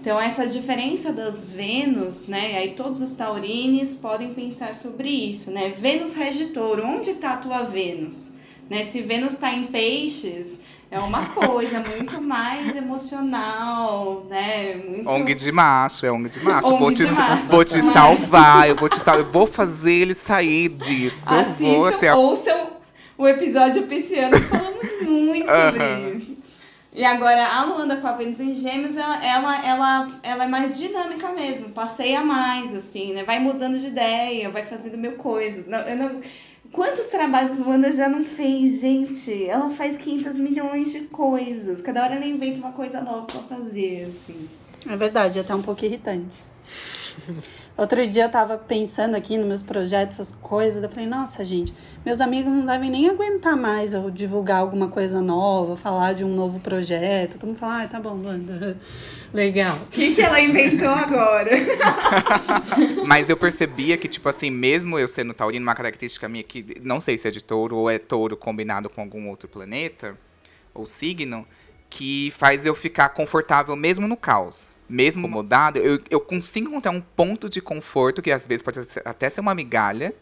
Então, essa diferença das Vênus, né? Aí todos os taurines podem pensar sobre isso, né? Vênus rege touro. Onde está a tua Vênus? Né? Se Vênus está em peixes, é uma coisa muito (laughs) mais emocional, né? Muito... ONG de macho, é ONG de macho. ONG vou te, macho. vou te salvar, eu vou te salvar. Eu vou fazer ele sair disso. eu vou assim, ouçam o episódio pisciano, falamos muito sobre isso. E agora, a Luanda com a Vênus em Gêmeos, ela, ela, ela, ela é mais dinâmica mesmo, passeia mais, assim, né? Vai mudando de ideia, vai fazendo mil coisas. Não, eu não... Quantos trabalhos Luanda já não fez, gente? Ela faz 500 milhões de coisas. Cada hora ela inventa uma coisa nova pra fazer, assim. É verdade, é até um pouco irritante. Outro dia eu tava pensando aqui nos meus projetos, essas coisas, eu falei, nossa, gente, meus amigos não devem nem aguentar mais eu divulgar alguma coisa nova, falar de um novo projeto. Todo mundo fala, ah, tá bom, Luanda. (laughs) Legal. O que, que ela inventou agora? (laughs) Mas eu percebia que, tipo assim, mesmo eu sendo taurino, uma característica minha que não sei se é de touro ou é touro combinado com algum outro planeta ou signo, que faz eu ficar confortável mesmo no caos. Mesmo incomodado, eu, eu consigo encontrar um ponto de conforto, que às vezes pode ser- até ser uma migalha,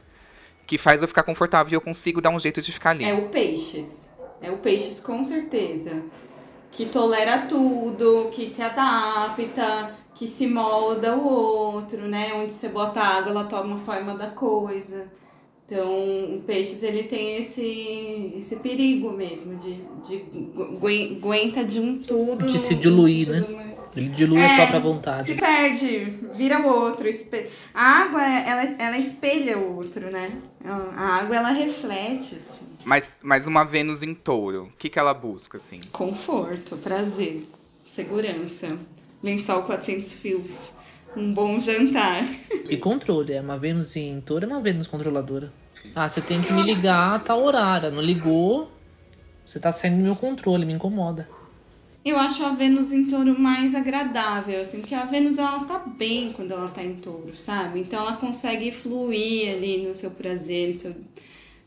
que faz eu ficar confortável e eu consigo dar um jeito de ficar ali. É o peixes. É o peixes, com certeza. Que tolera tudo, que se adapta, que se molda o outro, né? Onde você bota água, ela toma forma da coisa. Então, o peixes, ele tem esse, esse perigo mesmo, de, de gu- aguenta de um tudo. De se diluir, né? Ele dilui a É, própria vontade. Se perde, vira o outro. A água, ela, ela espelha o outro, né? A água, ela reflete, assim. Mas, mas uma Vênus em touro, o que, que ela busca, assim? Conforto, prazer, segurança, lençol 400 fios, um bom jantar. (laughs) E controle. É uma Vênus em touro, é uma Vênus controladora. Ah, você tem que me ligar a tal horário. Não ligou, você tá saindo do meu controle, me incomoda. Eu acho a Vênus em touro mais agradável, assim, porque a Vênus ela tá bem quando ela tá em touro, sabe? Então ela consegue fluir ali no seu prazer, no, seu,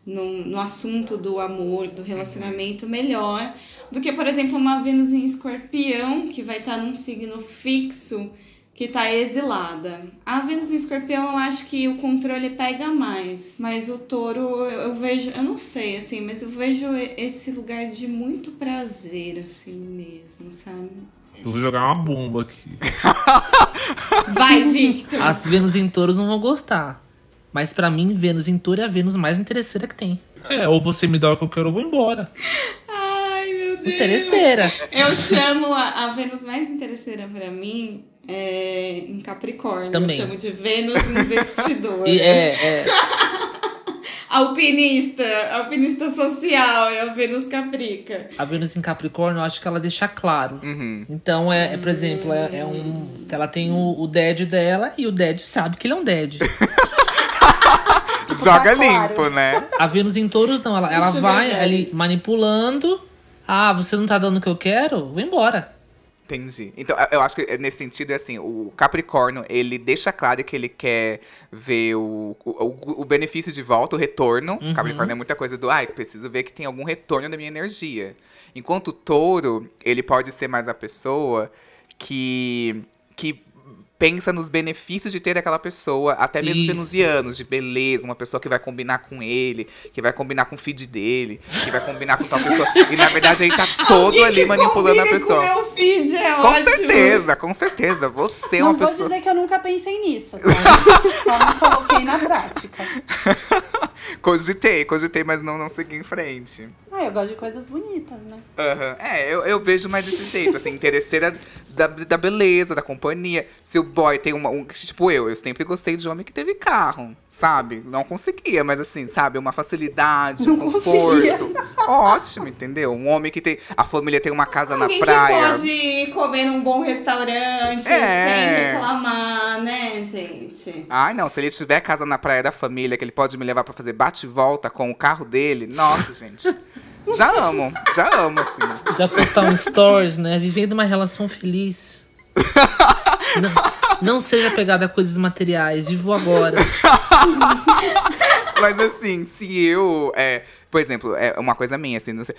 no, no assunto do amor, do relacionamento melhor do que, por exemplo, uma Vênus em escorpião, que vai estar num signo fixo, que tá exilada. A Vênus em escorpião eu acho que o controle pega mais, mas o touro eu, eu vejo, eu não sei, assim, mas eu vejo esse lugar de muito prazer, assim mesmo, sabe? Eu vou jogar uma bomba aqui. (laughs) Vai, Victor! As Vênus em touros não vão gostar. Mas pra mim, Vênus em touro é a Vênus mais interesseira que tem. É, ou você me dá o que eu quero, eu vou embora. Ai, meu Deus! Interesseira. Eu chamo a, a Vênus mais interesseira pra mim é, em Capricórnio. Também. Eu chamo de Vênus investidora. E é, é. (laughs) Alpinista, alpinista social, é a Vênus Caprica. A Vênus em Capricórnio, eu acho que ela deixa claro. Então, é, é, por exemplo, é, é um. Ela tem o, o dead dela e o dead sabe que ele é um dead. (laughs) Joga tá claro. limpo, né? A Vênus em touros, não. Ela, ela Isso é vai ali manipulando. Ah, você não tá dando o que eu quero? Vou embora. Entendi. Então, eu- acho que nesse sentido é assim, o Capricórnio, ele deixa claro que ele quer ver o, o, o benefício de volta, o retorno. Uhum. O Capricórnio é muita coisa do, ai, preciso ver que tem algum retorno da minha energia. Enquanto o touro, ele pode ser mais a pessoa que, que pensa nos benefícios de ter aquela pessoa, até mesmo Isso. venusianos, de beleza, uma pessoa que vai combinar com ele, que vai combinar com o feed dele, que vai combinar com tal pessoa. E na verdade ele tá (laughs) todo Alguém ali manipulando a pessoa. Com meu feed, é Com ótimo. certeza, com certeza. Você é Não uma vou pessoa. dizer que eu nunca pensei nisso, tá? (laughs) Só não coloquei na prática. (laughs) Cogitei, cogitei, mas não, não segui em frente. Ah, eu gosto de coisas bonitas, né? Aham. É, eu, eu vejo mais desse jeito, assim, interesseira da, da beleza, da companhia. Se o boy tem uma. Um, tipo eu, eu sempre gostei de homem que teve carro, sabe? Não conseguia, mas assim, sabe? Uma facilidade, um Não conforto. Ótimo, entendeu? Um homem que tem. A família tem uma casa Alguém na praia. que pode ir comer num bom restaurante É. sem reclamar, né, gente? Ai, não, se ele tiver casa na praia da família, que ele pode me levar pra fazer bate e volta com o carro dele, nossa, gente. Já amo, já amo, assim. Já postar um stories, né? Vivendo uma relação feliz. Não, não seja pegada a coisas materiais. Vivo agora. Mas assim, se eu. É, por exemplo, é uma coisa minha, assim, não sei,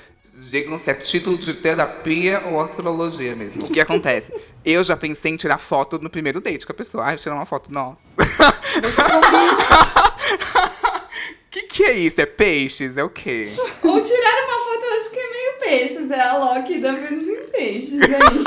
Digam se é título de terapia ou astrologia mesmo. O que acontece? Eu já pensei em tirar foto no primeiro date com a pessoa. Ai, tirar uma foto, nossa. (laughs) que que é isso? É peixes? É o quê? Ou tirar uma foto, eu acho que é meio peixes. É a Loki da Vênus em peixes aí.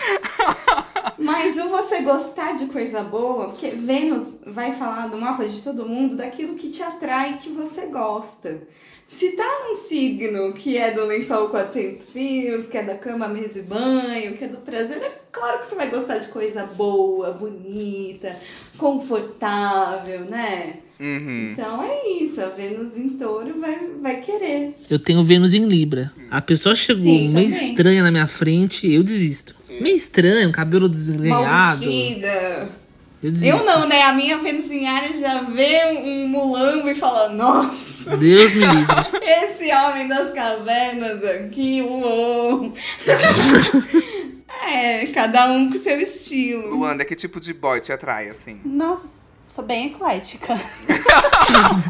(laughs) Mas o você gostar de coisa boa, porque Vênus vai falar do mapa de todo mundo daquilo que te atrai, que você gosta. Se tá num signo que é do lençol 400 fios, que é da cama, mesa e banho, que é do prazer, é claro que você vai gostar de coisa boa, bonita, confortável, né? Uhum. Então é isso, a Vênus em touro vai, vai querer. Eu tenho Vênus em Libra. A pessoa chegou Sim, meio estranha na minha frente, eu desisto. Meio estranho, cabelo desgrenhado. vestida. Eu. Eu não, né? A minha Ares já vê um mulambo e fala, nossa, Deus me livre. (laughs) esse homem das cavernas aqui, uou. (laughs) é, cada um com seu estilo. Luanda, que tipo de boy te atrai, assim? Nossa, sou bem eclética.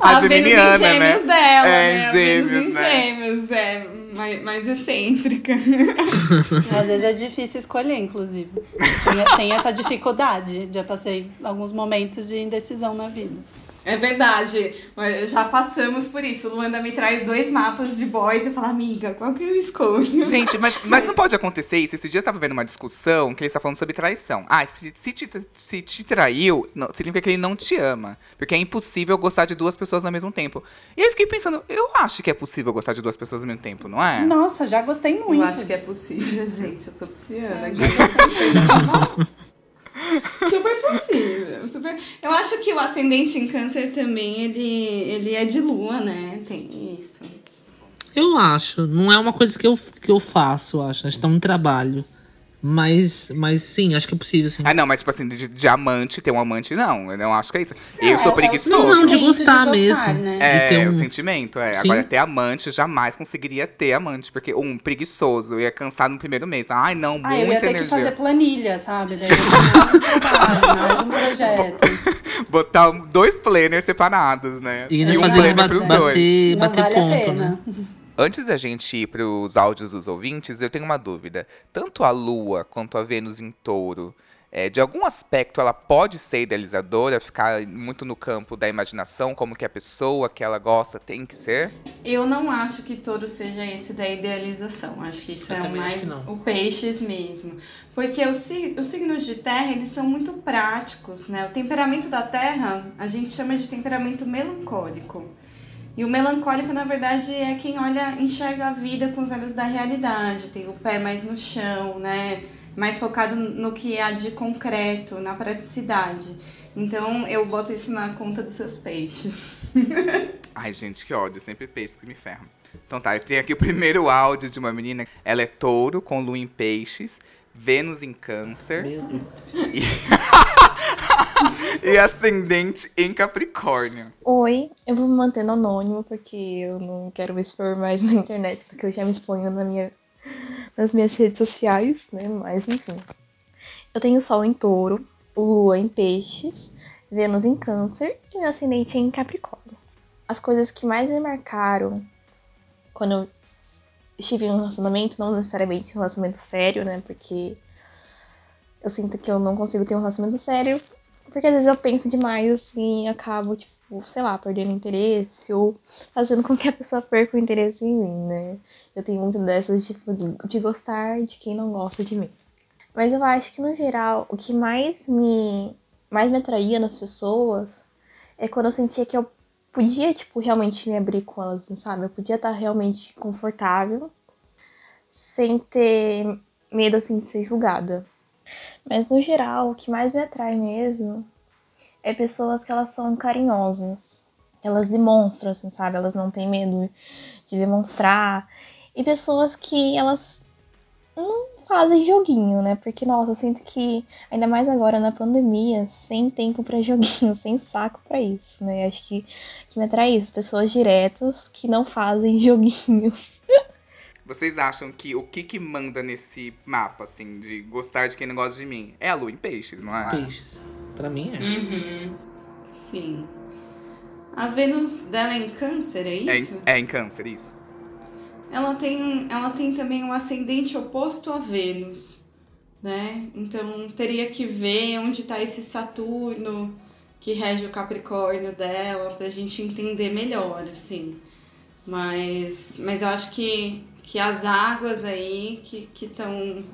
A, Vênus em gêmeos né? dela, É, né? A gêmeos, Vênus em né? gêmeos, é mais, mais excêntrica. (laughs) Às vezes é difícil escolher, inclusive. Tem, tem essa dificuldade. Já passei alguns momentos de indecisão na vida. É verdade, mas já passamos por isso. Luanda me traz dois mapas de boys e fala, amiga, qual que eu escolho? Gente, mas, (laughs) mas não pode acontecer isso. Esse dia eu estava vendo uma discussão que ele está falando sobre traição. Ah, se, se, te, se te traiu, não, significa que ele não te ama. Porque é impossível gostar de duas pessoas ao mesmo tempo. E aí eu fiquei pensando, eu acho que é possível gostar de duas pessoas ao mesmo tempo, não é? Nossa, já gostei muito. Eu acho que é possível, (laughs) gente. Eu sou pisciana. (laughs) super possível. Super... Eu acho que o ascendente em câncer também, ele, ele é de lua, né? Tem isso. Eu acho. Não é uma coisa que eu, que eu faço, eu acho. Acho que tá um trabalho. Mas, mas sim, acho que é possível, sim. Ah, não, mas tipo assim, de, de amante, ter um amante, não. Eu não acho que é isso. Não, eu sou é- é preguiçoso. Não, não, de gostar de gostar, mesmo. né? É, de ter um- o sentimento, é. Sim. Agora, ter amante, jamais conseguiria ter amante. Porque, um, preguiçoso, eu ia cansar no primeiro mês. Ai, não, Ah, eu ia muita ter que energia. fazer planilha, sabe? Daí eu (laughs) ia ter mais um um projeto. Botar dois planners separados, né? E um não fazer planner ba- pros dois. bater, Não bater vale ponto, né? (laughs) Antes da gente ir para os áudios dos ouvintes, eu tenho uma dúvida. Tanto a Lua quanto a Vênus em touro, é, de algum aspecto ela pode ser idealizadora, ficar muito no campo da imaginação, como que a pessoa que ela gosta tem que ser? Eu não acho que touro seja esse da idealização. Acho que isso Eu é mais o peixes mesmo. Porque os, os signos de terra, eles são muito práticos, né? O temperamento da terra, a gente chama de temperamento melancólico. E o melancólico, na verdade, é quem olha, enxerga a vida com os olhos da realidade, tem o pé mais no chão, né? Mais focado no que há de concreto, na praticidade. Então, eu boto isso na conta dos seus peixes. (laughs) Ai, gente, que ódio, sempre peixe que me ferra. Então tá, eu tenho aqui o primeiro áudio de uma menina. Ela é touro, com lua em peixes, Vênus em câncer Meu Deus. e (laughs) ascendente em Capricórnio. Oi, eu vou me manter no anônimo porque eu não quero me expor mais na internet do que eu já me exponho na minha, nas minhas redes sociais, né? Mas enfim. Eu tenho Sol em touro, Lua em peixes, Vênus em câncer e meu ascendente é em Capricórnio. As coisas que mais me marcaram quando eu estive em um relacionamento, não necessariamente um relacionamento sério, né? Porque eu sinto que eu não consigo ter um relacionamento sério porque às vezes eu penso demais, assim, e acabo, tipo, sei lá, perdendo interesse ou fazendo com que a pessoa perca o interesse em mim, né? Eu tenho muito dessas, tipo, de, gostar de quem não gosta de mim. Mas eu acho que, no geral, o que mais me, mais me atraía nas pessoas é quando eu sentia que eu podia, tipo, realmente me abrir com elas, sabe? Eu podia estar realmente confortável, sem ter medo, assim, de ser julgada. Mas no geral, o que mais me atrai mesmo é pessoas que elas são carinhosas. Elas demonstram, assim, sabe? Elas não têm medo de demonstrar. E pessoas que elas não fazem joguinho, né? Porque, nossa, eu sinto que, ainda mais agora na pandemia, sem tempo pra joguinho, (laughs) sem saco pra isso, né? Acho que, que me atrai isso. Pessoas diretas que não fazem (laughs) joguinhos. Vocês acham que o que que manda nesse mapa, assim, de gostar de quem não gosta de mim? É a lua em peixes, não é? Peixes. Pra mim é. Uhum. Sim. A Vênus dela é em câncer, é É, isso? em- é em câncer, isso. ela tem, ela tem também um ascendente oposto a Vênus, né? Então teria que ver onde está esse Saturno que rege o Capricórnio dela pra gente entender melhor, assim. Mas, mas eu acho que, que as águas aí que estão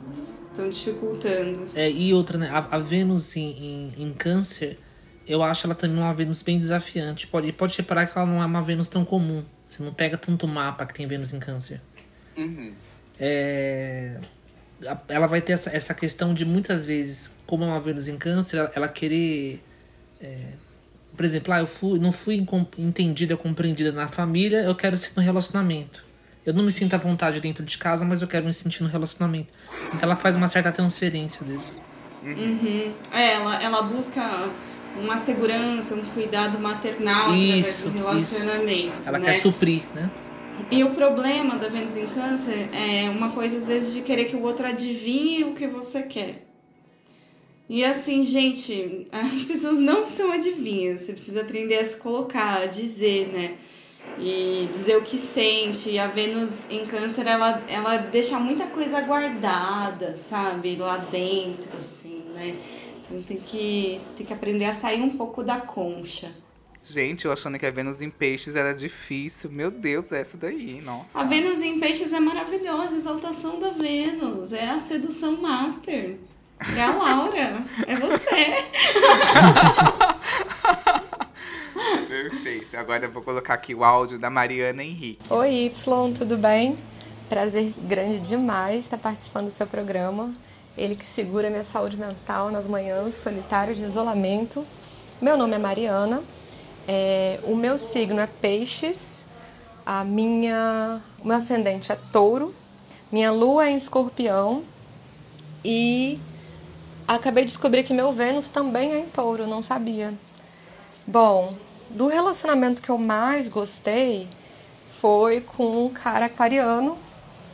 estão dificultando. É, e outra, né? A, a Vênus em, em, em, câncer, eu acho ela também uma Vênus bem desafiante. Pode, pode reparar que ela não é uma Vênus tão comum. Você não pega tanto mapa que tem Vênus em câncer. Uhum. É, ela vai ter essa, essa questão de muitas vezes, como é uma Vênus em câncer, ela, ela querer. É, por exemplo, ah, eu fui, não fui entendida, compreendida na família, eu quero ser no relacionamento. Eu não me sinto à vontade dentro de casa, mas eu quero me sentir no relacionamento. Então ela faz uma certa transferência disso. Uhum. É, ela, ela busca uma segurança, um cuidado maternal isso, através do relacionamento. Isso. Ela né? quer suprir, né? E o problema da Vênus em Câncer é uma coisa, às vezes, de querer que o outro adivinhe o que você quer. E assim, gente, (laughs) as pessoas não são adivinhas. Você precisa aprender a se colocar, a dizer, né? E dizer o que sente. E a Vênus em Câncer, ela, ela deixa muita coisa guardada, sabe? Lá dentro, assim, né? Então tem que, tem que aprender a sair um pouco da concha. Gente, eu achando que a Vênus em Peixes era difícil. Meu Deus, essa daí, nossa. A Vênus em Peixes é maravilhosa, exaltação da Vênus. É a sedução master. É a Laura. É você. (laughs) Perfeito. Agora eu vou colocar aqui o áudio da Mariana Henrique. Oi, Y, tudo bem? Prazer grande demais estar participando do seu programa. Ele que segura minha saúde mental nas manhãs solitárias de isolamento. Meu nome é Mariana. É, o meu signo é Peixes. A minha, o meu ascendente é Touro. Minha lua é em Escorpião. E acabei de descobrir que meu Vênus também é em Touro, não sabia. Bom, do relacionamento que eu mais gostei foi com um cara aquariano.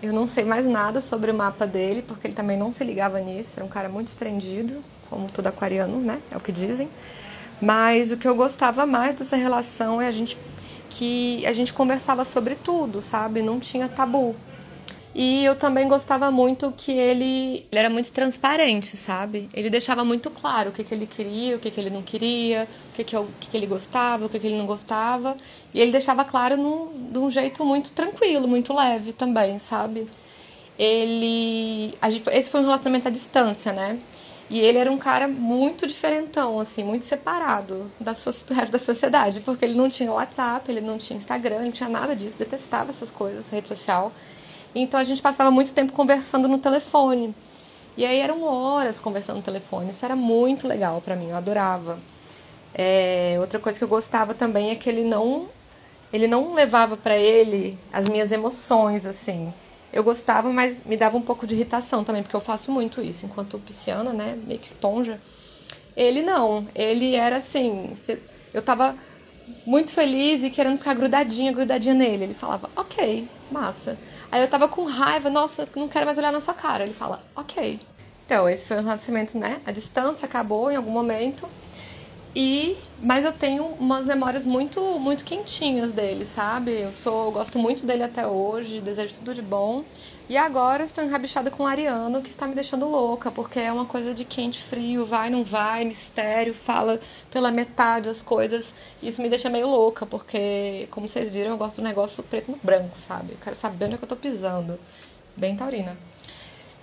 Eu não sei mais nada sobre o mapa dele, porque ele também não se ligava nisso. Era um cara muito desprendido, como todo aquariano, né? É o que dizem. Mas o que eu gostava mais dessa relação é a gente que a gente conversava sobre tudo, sabe? Não tinha tabu. E eu também gostava muito que ele, ele era muito transparente, sabe? Ele deixava muito claro o que, que ele queria, o que, que ele não queria, o que, que, o que, que ele gostava, o que, que ele não gostava. E ele deixava claro num, de um jeito muito tranquilo, muito leve também, sabe? Ele. Esse foi um relacionamento à distância, né? E ele era um cara muito diferentão, assim, muito separado da, (laughs) do resto da sociedade, porque ele não tinha WhatsApp, ele não tinha Instagram, não tinha nada disso, detestava essas coisas, rede social. Então a gente passava muito tempo conversando no telefone. E aí eram horas conversando no telefone. Isso era muito legal para mim, eu adorava. É, outra coisa que eu gostava também é que ele não ele não levava para ele as minhas emoções assim. Eu gostava, mas me dava um pouco de irritação também, porque eu faço muito isso enquanto pisciana, né, meio que esponja. Ele não, ele era assim, eu tava muito feliz e querendo ficar grudadinha, grudadinha nele. Ele falava, ok, massa. Aí eu tava com raiva, nossa, não quero mais olhar na sua cara. Ele fala, ok. Então, esse foi um relacionamento, né? A distância acabou em algum momento. E mas eu tenho umas memórias muito muito quentinhas dele, sabe? Eu sou eu gosto muito dele até hoje, desejo tudo de bom. E agora estou enrabixada com o Ariano, que está me deixando louca, porque é uma coisa de quente, frio, vai, não vai, mistério, fala pela metade as coisas. E isso me deixa meio louca, porque, como vocês viram, eu gosto do negócio preto no branco, sabe? Eu quero saber onde é que eu tô pisando. Bem taurina.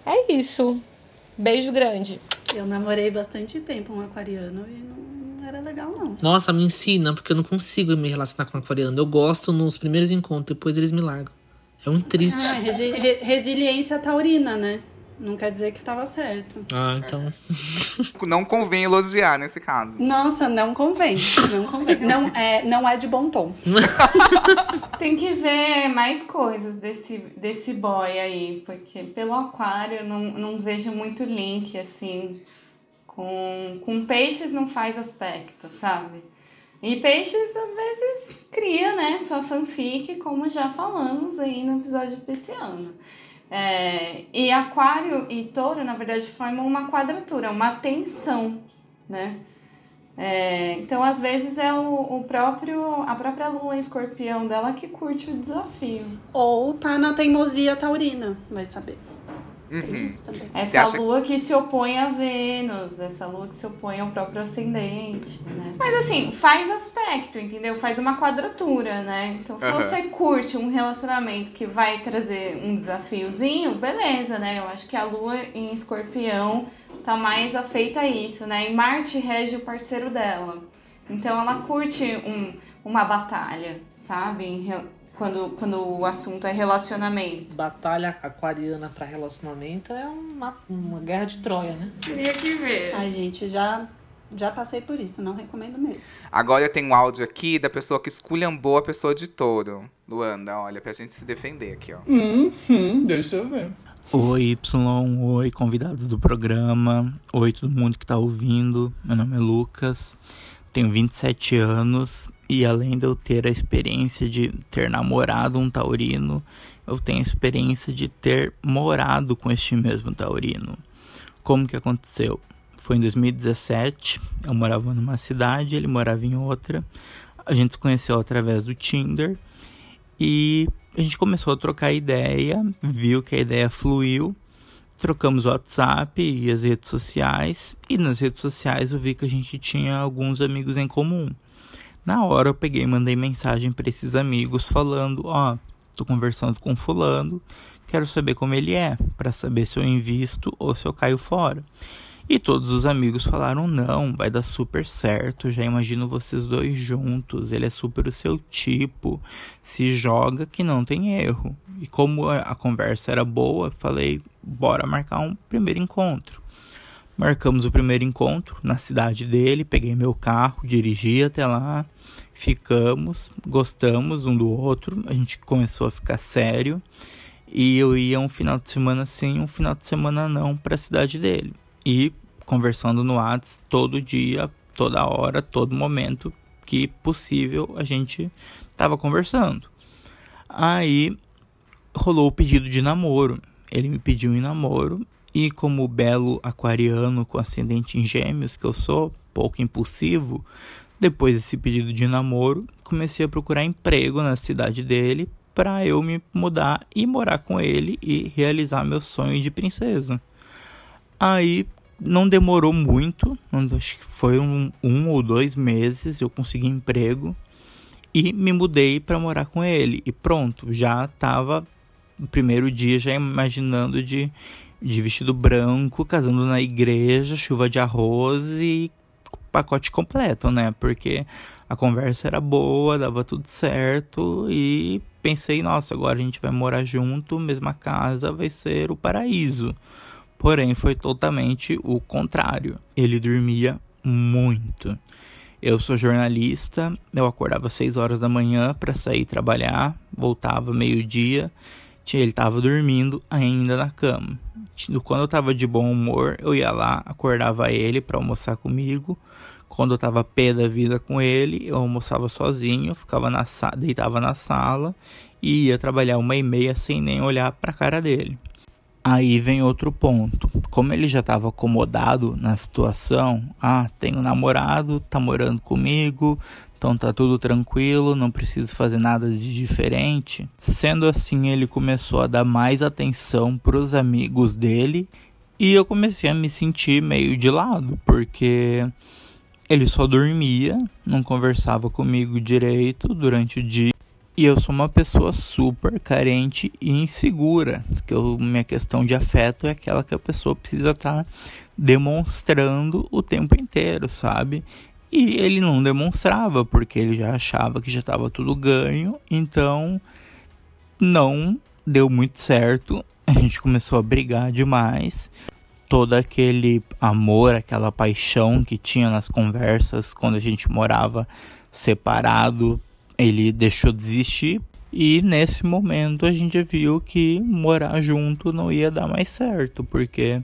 É isso. Beijo grande. Eu namorei bastante tempo um aquariano e não era legal, não. Nossa, me ensina, porque eu não consigo me relacionar com um aquariano. Eu gosto nos primeiros encontros, depois eles me largam. É um triste. Ah, resi re resiliência taurina, né? Não quer dizer que estava certo. Ah, então. (laughs) Não convém elogiar nesse caso. Nossa, não convém. Não convém. não, é, não é de bom tom. (laughs) Tem que ver mais coisas desse, desse boy aí, porque pelo aquário eu não, não vejo muito link, assim. Com, com peixes não faz aspecto, sabe? E peixes às vezes cria, né, sua fanfic, como já falamos aí no episódio pisciano. É, e aquário e touro, na verdade, formam uma quadratura, uma tensão, né? É, então, às vezes, é o, o próprio, a própria lua escorpião dela que curte o desafio. Ou tá na teimosia taurina, vai saber. Tem Uhum. isso também. Você Essa acha- lua que se opõe a Vênus, essa lua que se opõe ao próprio ascendente, né? Mas assim, faz aspecto, entendeu? Faz uma quadratura, né? Então, se Aham. você curte um relacionamento que vai trazer um desafiozinho, beleza, né? Eu acho que a lua em escorpião tá mais afeita a isso, né? E Marte rege o parceiro dela. Então, ela curte um, uma batalha, sabe? Em re- Quando, quando o assunto é relacionamento. Batalha aquariana pra relacionamento é uma, uma guerra de Troia, né? Teria que ver. Ai, gente, já, já passei por isso, não recomendo mesmo. Agora eu tenho um áudio aqui da pessoa que esculhambou a pessoa de touro. Luanda, olha, pra gente se defender aqui, ó. Uhum, deixa eu ver. Oi, Y, oi, convidados do programa, oi, todo mundo que tá ouvindo. Meu nome é Lucas, tenho 27 anos e além de eu ter a experiência de ter namorado um taurino, eu tenho a experiência de ter morado com este mesmo taurino. Como que aconteceu? Foi em 2017, eu morava numa cidade, ele morava em outra. A gente se conheceu através do Tinder e a gente começou a trocar ideia, viu que a ideia fluiu, trocamos WhatsApp e as redes sociais, e nas redes sociais eu vi que a gente tinha alguns amigos em comum. Na hora eu peguei e mandei mensagem para esses amigos falando, ó, tô conversando com fulano, quero saber como ele é, para saber se eu invisto ou se eu caio fora. E todos os amigos falaram: não, vai dar super certo. Já imagino vocês dois juntos. Ele é super o seu tipo. Se joga que não tem erro. E como a conversa era boa, falei: bora marcar um primeiro encontro. Marcamos o primeiro encontro na cidade dele. Peguei meu carro, dirigi até lá. Ficamos, gostamos um do outro. A gente começou a ficar sério. E eu ia um final de semana sim, um final de semana não para a cidade dele. E conversando no Whats todo dia, toda hora, todo momento que possível a gente tava conversando. Aí rolou o pedido de namoro. Ele me pediu em namoro e como belo aquariano com ascendente em gêmeos que eu sou, pouco impulsivo, depois desse pedido de namoro, comecei a procurar emprego na cidade dele para eu me mudar e morar com ele e realizar meu sonho de princesa. Aí não demorou muito, acho que foi um, um ou dois meses eu consegui emprego e me mudei para morar com ele. E pronto, já tava no primeiro dia já imaginando de, de vestido branco, casando na igreja, chuva de arroz e pacote completo, né? Porque a conversa era boa, dava tudo certo e pensei, nossa, agora a gente vai morar junto, mesma casa, vai ser o paraíso. Porém, foi totalmente o contrário. Ele dormia muito. Eu sou jornalista, eu acordava às 6 horas da manhã para sair trabalhar, voltava meio-dia, ele estava dormindo ainda na cama. Quando eu estava de bom humor, eu ia lá, acordava ele para almoçar comigo. Quando eu estava pé da vida com ele, eu almoçava sozinho, ficava na deitava na sala e ia trabalhar uma e meia sem nem olhar para a cara dele. Aí vem outro ponto. Como ele já estava acomodado na situação, ah, tenho namorado, tá morando comigo, então tá tudo tranquilo, não preciso fazer nada de diferente. Sendo assim, ele começou a dar mais atenção pros amigos dele e eu comecei a me sentir meio de lado, porque ele só dormia, não conversava comigo direito durante o dia. E eu sou uma pessoa super carente e insegura. Que eu, minha questão de afeto é aquela que a pessoa precisa estar demonstrando o tempo inteiro, sabe? E ele não demonstrava, porque ele já achava que já estava tudo ganho. Então, não deu muito certo. A gente começou a brigar demais. Todo aquele amor, aquela paixão que tinha nas conversas quando a gente morava separado, ele deixou de existir. E nesse momento a gente viu que morar junto não ia dar mais certo, porque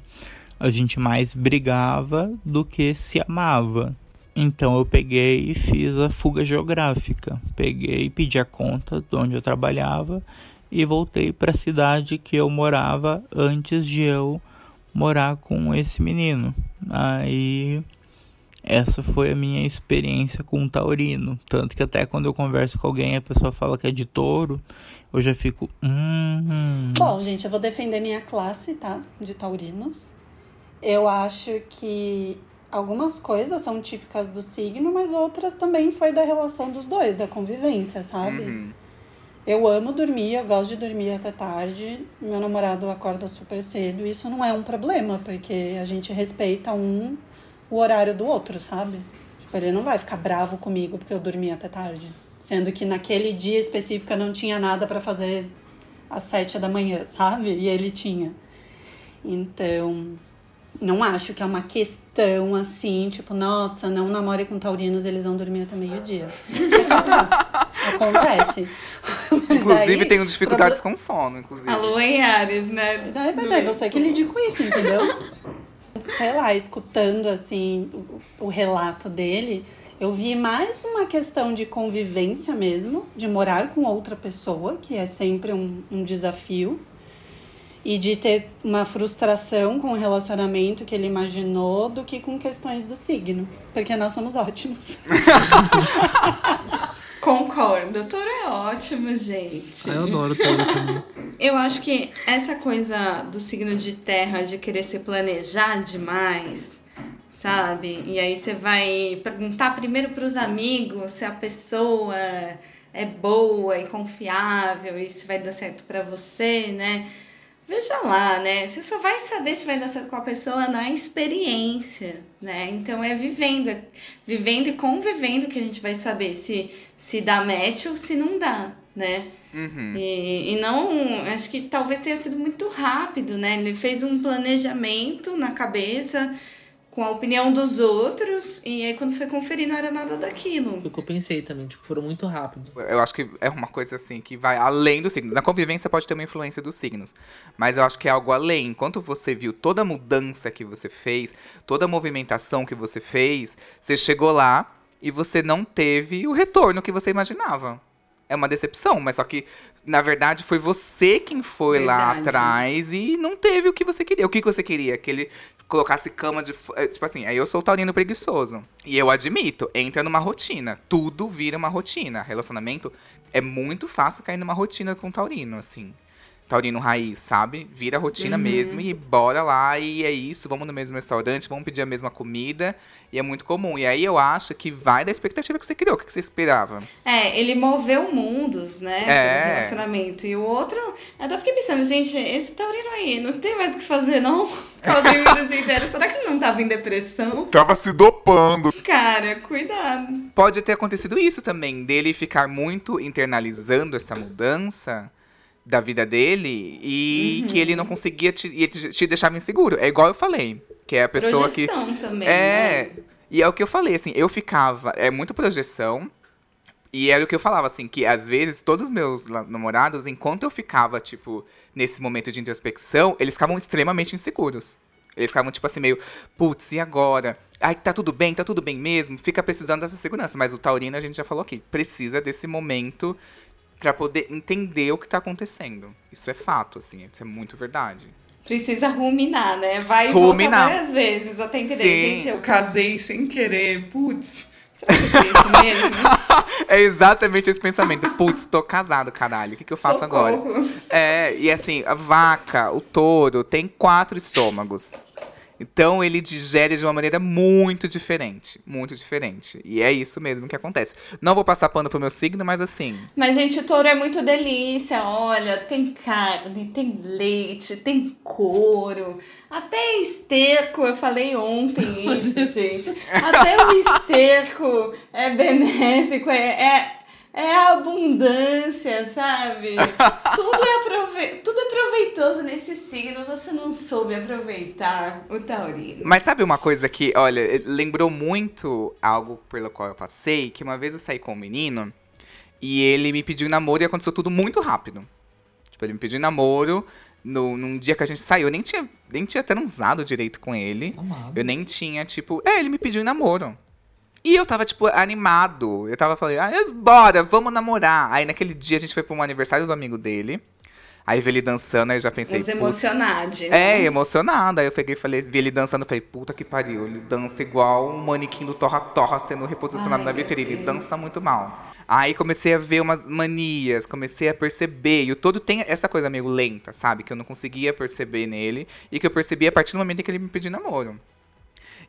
a gente mais brigava do que se amava. Então eu peguei e fiz a fuga geográfica. Peguei, pedi a conta de onde eu trabalhava e voltei para a cidade que eu morava antes de eu morar com esse menino. Aí essa foi a minha experiência com o taurino. Tanto que até quando eu converso com alguém a pessoa fala que é de touro, eu já fico. Hum. Bom, gente, eu vou defender minha classe, tá? De taurinos. Eu acho que algumas coisas são típicas do signo, mas outras também foi da relação dos dois, da convivência, sabe? Uhum. Eu amo dormir, eu gosto de dormir até tarde. Meu namorado acorda super cedo. Isso não é um problema, porque a gente respeita um o horário do outro, sabe? Tipo, ele não vai ficar bravo comigo porque eu dormi até tarde. Sendo que naquele dia específico eu não tinha nada para fazer às sete da manhã, sabe? E ele tinha. Então, não acho que é uma questão assim, tipo, nossa, não namore com taurinos, eles vão dormir até meio-dia. Acontece. Inclusive, daí, tenho dificuldades com sono, inclusive. Alô, em Ares, né? Daí, mas daí você que lide com isso, entendeu? Sei lá, escutando assim o, o relato dele, eu vi mais uma questão de convivência mesmo, de morar com outra pessoa, que é sempre um, um desafio, e de ter uma frustração com o relacionamento que ele imaginou do que com questões do signo, porque nós somos ótimos. (laughs) Concordo. Touro é ótimo, gente. Ah, eu adoro touro também. Eu acho que essa coisa do signo de terra de querer se planejar demais, sabe? E aí você vai perguntar primeiro para os amigos se a pessoa é boa e confiável e se vai dar certo para você, né? Veja lá, né? Você só vai saber se vai dar certo com a pessoa na experiência, né? Então é vivendo, é vivendo e convivendo que a gente vai saber se, se dá match ou se não dá, né? Uhum. E, e não, acho que talvez tenha sido muito rápido, né? Ele fez um planejamento na cabeça com a opinião dos outros e aí quando foi conferir não era nada daquilo. Foi o que eu pensei também, tipo, foram muito rápido. Eu acho que é uma coisa assim que vai além dos signos. Na convivência pode ter uma influência dos signos, mas eu acho que é algo além. Enquanto você viu toda a mudança que você fez, toda a movimentação que você fez, você chegou lá e você não teve o retorno que você imaginava. É uma decepção, mas só que, na verdade, foi você quem foi lá Verdade. atrás e não teve o que você queria. O que você queria? Que ele colocasse cama de. é, Tipo assim, aí eu sou o taurino preguiçoso. E eu admito, entra numa rotina. Tudo vira uma rotina. Relacionamento é muito fácil cair numa rotina com o taurino, assim. Taurino raiz, sabe? Vira rotina Uhum. mesmo e bora lá e é isso. Vamos no mesmo restaurante, vamos pedir a mesma comida. E é muito comum. E aí eu acho que vai da expectativa que você criou. O que você esperava? É, ele moveu mundos, né? É. pelo relacionamento. E o outro, eu até fiquei pensando, gente, esse taurino aí, não tem mais o que fazer, não? (laughs) Ficar dormindo o dia inteiro. Será que ele não tava em depressão? Tava se dopando. Cara, cuidado. Pode ter acontecido isso também, dele ficar muito internalizando essa mudança da vida dele e Uhum. que ele não conseguia te, e te, te deixava inseguro. É igual eu falei, que é a pessoa que. Projeção também, É. né? E é o que eu falei, assim, eu ficava. É muito projeção. E era o que eu falava, assim, que às vezes todos os meus namorados, enquanto eu ficava, tipo, nesse momento de introspecção, eles ficavam extremamente inseguros. Eles ficavam, tipo assim, meio, putz, e agora? Ai, tá tudo bem, tá tudo bem mesmo. Fica precisando dessa segurança. Mas o Taurino, a gente já falou aqui, precisa desse momento pra poder entender o que tá acontecendo. Isso é fato, assim, isso é muito verdade. Precisa ruminar, né? Vai Ruminar. volta várias vezes até entender. Sim. Gente, eu Casei sem querer, putz. será que eu fiz isso mesmo? (laughs) É exatamente esse pensamento. Putz, tô casado, caralho. O que, que eu faço agora? Socorro. É, e assim, a vaca, o touro, tem quatro estômagos. Então ele digere de uma maneira muito diferente. Muito diferente. E é isso mesmo que acontece. Não vou passar pano pro meu signo, mas assim. Mas, gente, o touro é muito delícia. Olha, tem carne, tem leite, tem couro. Até esterco, eu falei ontem isso, (laughs) gente. Até o esterco é benéfico, é, é, é abundância, sabe? (laughs) Tudo é, aprove... Tudo é proveitoso nesse signo. Você não soube aproveitar o taurino. Mas sabe uma coisa que, olha, lembrou muito algo pelo qual eu passei? Que uma vez eu saí com um menino e ele me pediu namoro e aconteceu tudo muito rápido. Tipo, ele me pediu namoro no, num dia que a gente saiu. Eu nem tinha, nem tinha transado direito com ele. Amado. Eu nem tinha, tipo. É, ele me pediu em namoro. E eu tava, tipo, animado. Eu tava falando, ah, bora, vamos namorar. Aí naquele dia a gente foi pra um aniversário do amigo dele. Aí vi ele dançando, aí eu já pensei. "Putz, emocionados. É, né? emocionada. Aí eu peguei e falei, vi ele dançando, falei, puta que pariu. Ele dança igual um manequim do Torra Torra sendo reposicionado Ai, na vitrine. Ele dança muito mal. Aí comecei a ver umas manias, comecei a perceber. E o todo tem essa coisa meio lenta, sabe? Que eu não conseguia perceber nele. E que eu percebi a partir do momento em que ele me pediu namoro.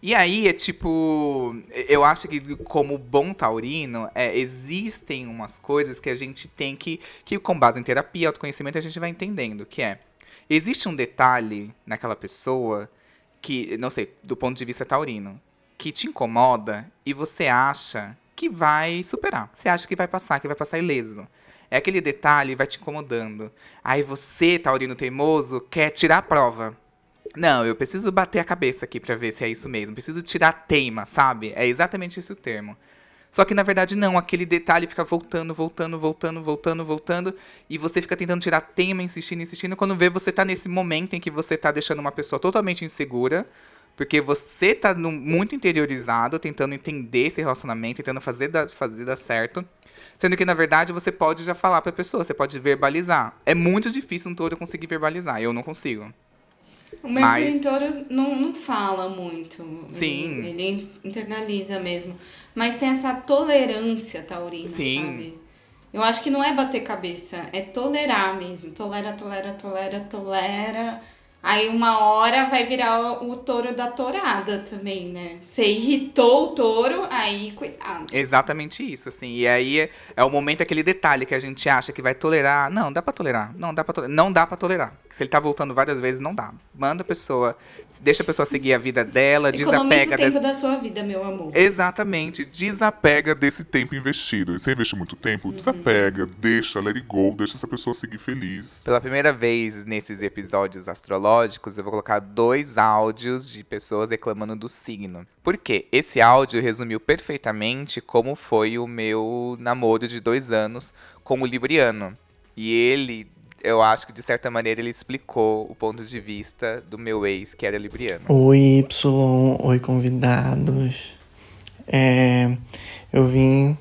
E aí é tipo. Eu acho que, como bom taurino, é, existem umas coisas que a gente tem que. que com base em terapia, autoconhecimento, a gente vai entendendo. Que é. Existe um detalhe naquela pessoa que, não sei, do ponto de vista taurino, que te incomoda e você acha que vai superar. Você acha que vai passar, que vai passar ileso. É aquele detalhe vai te incomodando. Aí você, taurino teimoso, quer tirar a prova. Não, eu preciso bater a cabeça aqui pra ver se é isso mesmo. Preciso tirar a teima, sabe? É exatamente esse o termo. Só que na verdade não, aquele detalhe fica voltando, voltando, voltando, voltando, voltando, e você fica tentando tirar a teima, insistindo, insistindo, quando vê você tá nesse momento em que você tá deixando uma pessoa totalmente insegura, porque você tá no- muito interiorizado, tentando entender esse relacionamento, tentando fazer dar, fazer dar certo. Sendo que, na verdade, você pode já falar pra pessoa, você pode verbalizar. É muito difícil um touro conseguir verbalizar, eu não consigo. O Mercúrio Mas- em touro não, não fala muito. Sim. Ele, ele internaliza mesmo. Mas tem essa tolerância taurina, Sim. sabe? Eu acho que não é bater cabeça, é tolerar mesmo. Tolera, tolera, tolera, tolera. Aí uma hora vai virar o, o touro da tourada também, né? Você irritou o touro, aí cuidado. Exatamente isso, assim. E aí é, é o momento, aquele detalhe que a gente acha que vai tolerar. Não, dá pra tolerar. Não dá pra tolerar. Não dá pra tolerar. Se ele tá voltando várias vezes, não dá. Manda a pessoa. Deixa a pessoa seguir a vida dela, Economiza desapega o tempo da sua vida, meu amor. Exatamente. Desapega desse tempo investido. Você investiu muito tempo? Desapega, deixa, let it go, deixa essa pessoa seguir feliz. Pela primeira vez nesses episódios astrológicos, eu vou colocar dois áudios de pessoas reclamando do signo. Por quê? Esse áudio resumiu perfeitamente como foi o meu namoro de dois anos com o Libriano. E ele, eu acho que de certa maneira, ele explicou o ponto de vista do meu ex, que era Libriano. Oi, Y, oi, convidados. É, eu vim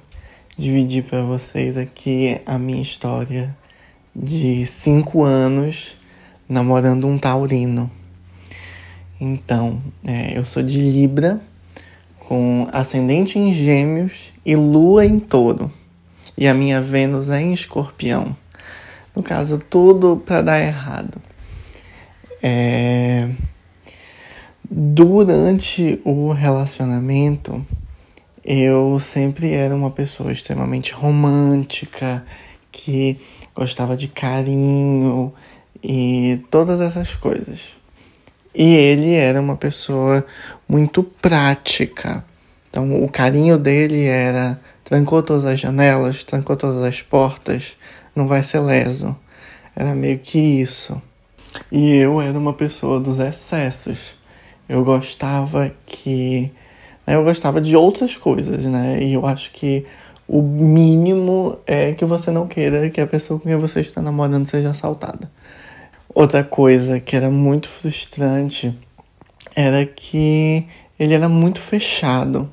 dividir para vocês aqui a minha história de cinco anos namorando um taurino. Então, é, eu sou de Libra, com ascendente em Gêmeos e Lua em Touro. E a minha Vênus é em Escorpião. No caso, tudo para dar errado. É, Durante o relacionamento, eu sempre era uma pessoa extremamente romântica, que gostava de carinho e todas essas coisas. E ele era uma pessoa muito prática. Então, o carinho dele era trancou todas as janelas, trancou todas as portas, não vai ser leso. Era meio que isso. E eu era uma pessoa dos excessos. Eu gostava que. né, Eu gostava de outras coisas, né? E eu acho que o mínimo é que você não queira que a pessoa com quem você está namorando seja assaltada. Outra coisa que era muito frustrante era que ele era muito fechado.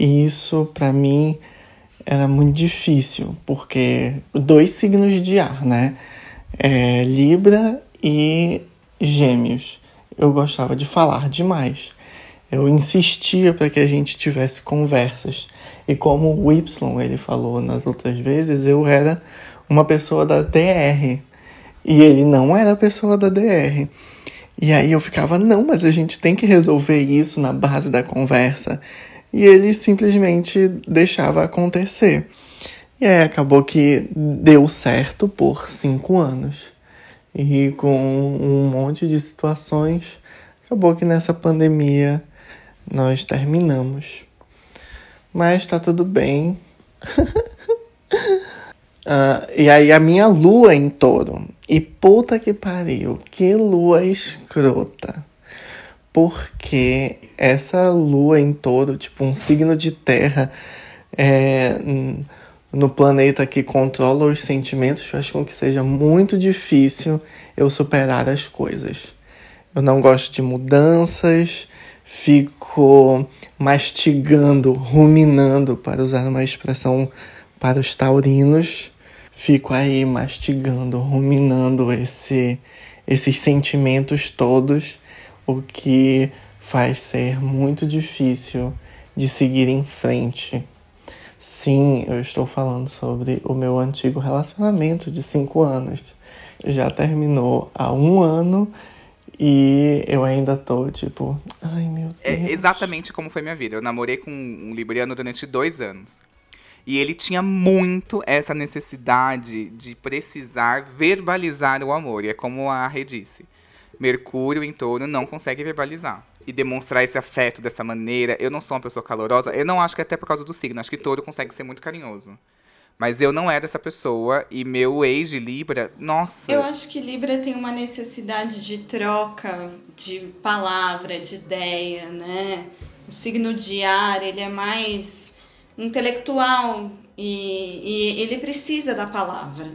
E isso, pra mim, era muito difícil, porque dois signos de ar, né? É, Libra e Gêmeos. Eu gostava de falar demais. Eu insistia para que a gente tivesse conversas. E como o Y ele falou nas outras vezes, eu era uma pessoa da DR. E ele não era a pessoa da DR. E aí eu ficava, não, mas a gente tem que resolver isso na base da conversa. E ele simplesmente deixava acontecer. E aí acabou que deu certo por cinco anos. E com um monte de situações, acabou que nessa pandemia nós terminamos. Mas tá tudo bem. (laughs) Ah, e aí a minha lua em touro. E puta que pariu, que lua escrota. Porque essa lua em touro, tipo um signo de terra, é, no planeta que controla os sentimentos, faz com que seja muito difícil eu superar as coisas. Eu não gosto de mudanças, fico mastigando, ruminando, para usar uma expressão para os taurinos, fico aí mastigando, ruminando esse, esses sentimentos todos, o que faz ser muito difícil de seguir em frente. Sim, eu estou falando sobre o meu antigo relacionamento de cinco anos. Já terminou há um ano e eu ainda tô tipo, ai meu Deus. É exatamente como foi minha vida. Eu namorei com um libriano durante dois anos. E ele tinha muito essa necessidade de precisar verbalizar o amor. E é como a Rê disse: Mercúrio em touro não consegue verbalizar. E demonstrar esse afeto dessa maneira. Eu não sou uma pessoa calorosa. Eu não acho que é até por causa do signo. Acho que touro consegue ser muito carinhoso. Mas eu não era essa pessoa. E meu ex de Libra, nossa. Eu acho que Libra tem uma necessidade de troca de palavra, de ideia, né? O signo de ar, ele é mais intelectual e, e ele precisa da palavra.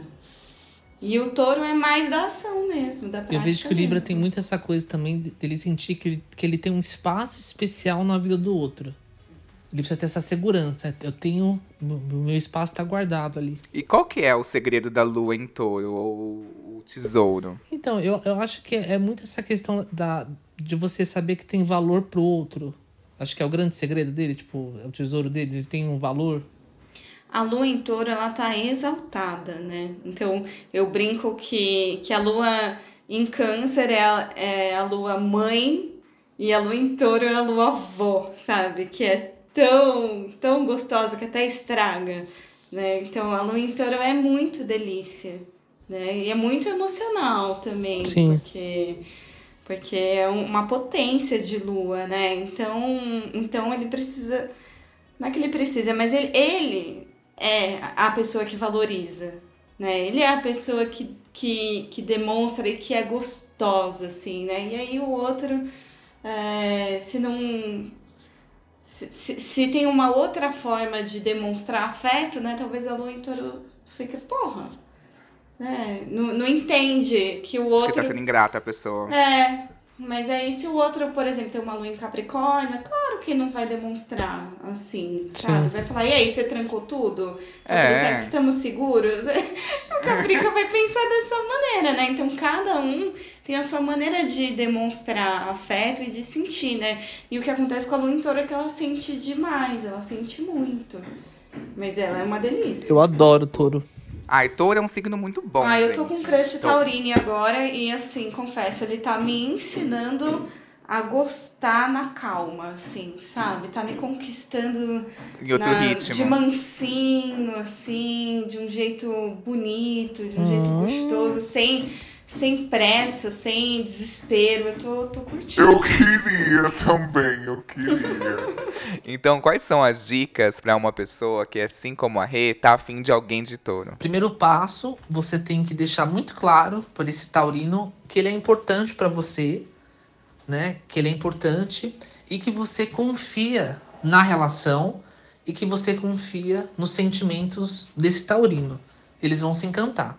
E o touro é mais da ação mesmo, da prática Eu vejo que o Libra mesmo. tem muito essa coisa também dele sentir que ele, que ele tem um espaço especial na vida do outro. Ele precisa ter essa segurança. Eu tenho. O meu espaço está guardado ali. E qual que é o segredo da lua em touro? Ou o tesouro? Então, eu, eu acho que é muito essa questão da, de você saber que tem valor pro outro. Acho que é o grande segredo dele, tipo, é o tesouro dele, ele tem um valor. A lua em touro, ela tá exaltada, né? Então, eu brinco que, que a lua em câncer é a, é a lua mãe e a lua em touro é a lua avó, sabe? Que é tão, tão gostosa que até estraga, né? Então, a lua em touro é muito delícia, né? E é muito emocional também, Sim. porque porque é um- uma potência de lua, né? Então, então ele precisa não é que ele precisa, mas ele, ele é a pessoa que valoriza, né? Ele é a pessoa que, que, que demonstra e que é gostosa, assim, né? E aí o outro, é, se não... Se, se, se tem uma outra forma de demonstrar afeto, né? Talvez a lua em touro fique, porra, né? Não, não entende que o Acho outro... que tá sendo ingrata a pessoa. É, mas aí se o outro, por exemplo, tem uma lua em Capricórnio, é claro que não vai demonstrar assim, sabe? Sim. Vai falar, e aí, você trancou tudo? Tá É. tudo certo? Estamos seguros? (laughs) o Caprica vai pensar dessa maneira, né? Então cada um tem a sua maneira de demonstrar afeto e de sentir, né? E o que acontece com a lua em touro é que ela sente demais, ela sente muito. Mas ela é uma delícia. Eu adoro touro. Ai, touro é um signo muito bom. Ah, eu tô com gente. crush Tô- taurine agora e assim, confesso, ele tá me ensinando a gostar na calma, assim, sabe? Tá me conquistando Em outro na- ritmo. de mansinho, assim, de um jeito bonito, de um jeito Hum. gostoso, sem, sem pressa, sem desespero. Eu tô, tô curtindo. Eu queria também, eu queria. (laughs) Então, quais são as dicas pra uma pessoa que, assim como a Rê, tá afim de alguém de touro? Primeiro passo, você tem que deixar muito claro para esse taurino que ele é importante para você, né? Que ele é importante e que você confia na relação e que você confia nos sentimentos desse taurino. Eles vão se encantar.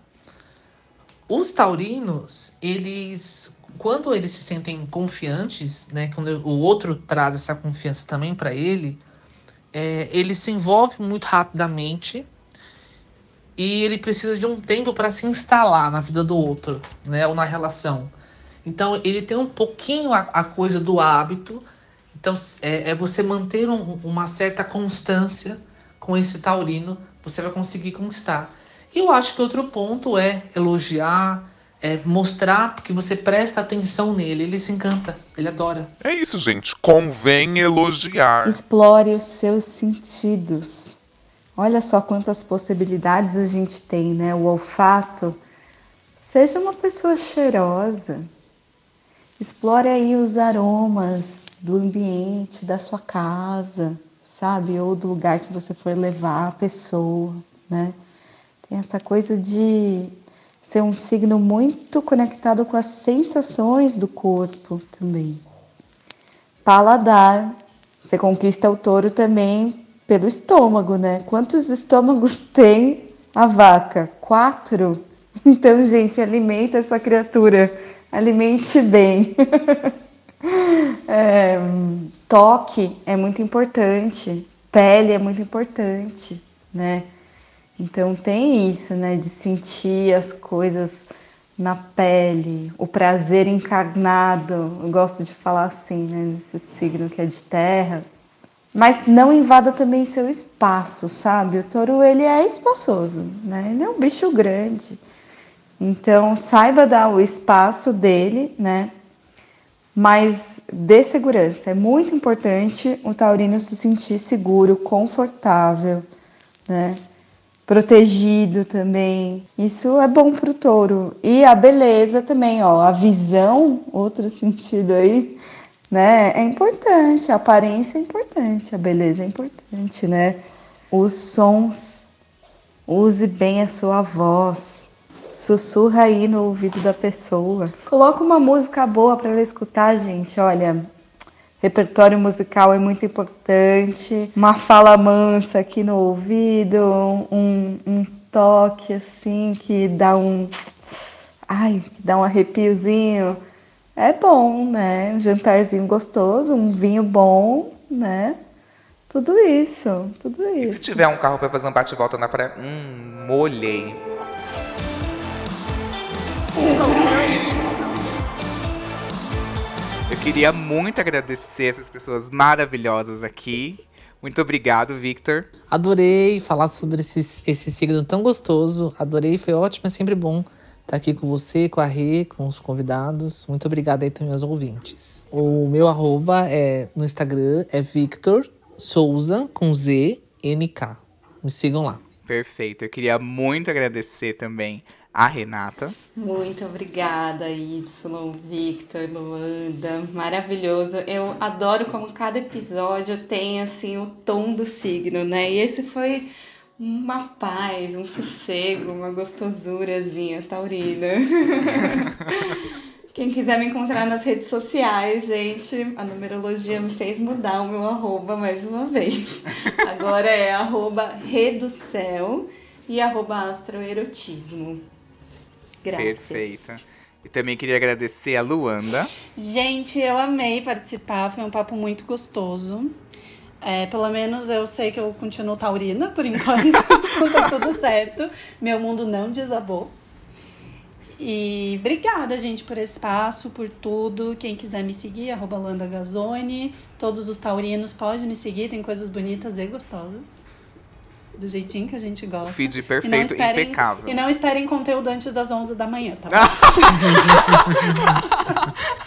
Os taurinos, eles quando eles se sentem confiantes, né, quando o outro traz essa confiança também para ele, é, ele se envolve muito rapidamente e ele precisa de um tempo para se instalar na vida do outro, né, ou na relação. Então ele tem um pouquinho a, a coisa do hábito. Então é, é você manter um- uma certa constância com esse taurino, você vai conseguir conquistar. E eu acho que outro ponto é elogiar, é mostrar que você presta atenção nele, ele se encanta, ele adora. É isso, gente. Convém elogiar. Explore os seus sentidos. Olha só quantas possibilidades a gente tem, né? O olfato. Seja uma pessoa cheirosa. Explore aí os aromas do ambiente, da sua casa, sabe? Ou do lugar que você for levar a pessoa, né? Tem essa coisa de ser um signo muito conectado com as sensações do corpo também. Paladar. Você conquista o touro também pelo estômago, né? Quantos estômagos (laughs) tem a vaca? Quatro? (laughs) Então, gente, alimenta essa criatura. Alimente bem. (laughs) É, toque é muito importante. Pele é muito importante, né? Então tem isso, né, de sentir as coisas na pele, o prazer encarnado. Eu gosto de falar assim, né, nesse signo que é de terra. Mas não invada também seu espaço, sabe? O touro ele é espaçoso, né? Ele é um bicho grande. Então saiba dar o espaço dele, né? Mas dê segurança. É muito importante o taurino se sentir seguro, confortável, né? Protegido também. Isso é bom para o touro. E a beleza também, ó. A visão, outro sentido aí, né? É importante. A aparência é importante. A beleza é importante, né? Os sons. Use bem a sua voz sussurra aí no ouvido da pessoa. Coloca uma música boa para ela escutar, gente. Olha, repertório musical é muito importante. Uma fala mansa aqui no ouvido, um, um toque assim que dá um. Ai, que dá um arrepiozinho. É bom, né? Um jantarzinho gostoso, um vinho bom, né? Tudo isso, tudo isso. E se tiver um carro para fazer um bate-volta na praia? Hum, molhei. Eu queria muito agradecer essas pessoas maravilhosas aqui. Muito obrigado, Victor. Adorei falar sobre esse, esse signo tão gostoso. Adorei, foi ótimo, é sempre bom estar aqui com você, com a Rê, com os convidados. Muito obrigada aí também aos ouvintes. O meu arroba é, no Instagram é Victor Souza, com Z, NK. Me sigam lá. Perfeito. Eu queria muito agradecer também a Renata. Muito obrigada, Y, Victor, Luanda. Maravilhoso. Eu adoro como cada episódio tem assim o tom do signo, né? E esse foi uma paz, um sossego, uma gostosurazinha taurina. Quem quiser me encontrar nas redes sociais, gente, a numerologia me fez mudar o meu arroba mais uma vez. Agora é arroba reducel e arroba astroerotismo. Graças. Perfeita. E também queria agradecer a Luanda. Gente, eu amei participar, foi um papo muito gostoso. É, pelo menos eu sei que eu continuo taurina por (laughs) enquanto, então tá tudo certo. Meu mundo não desabou. E obrigada, gente, por esse espaço, por tudo. Quem quiser me seguir, arroba. Todos os taurinos podem me seguir, tem coisas bonitas e gostosas do jeitinho que a gente gosta. Feed perfeito, e esperem, impecável. E não esperem conteúdo antes das 11 da manhã, tá (laughs) bom? (laughs)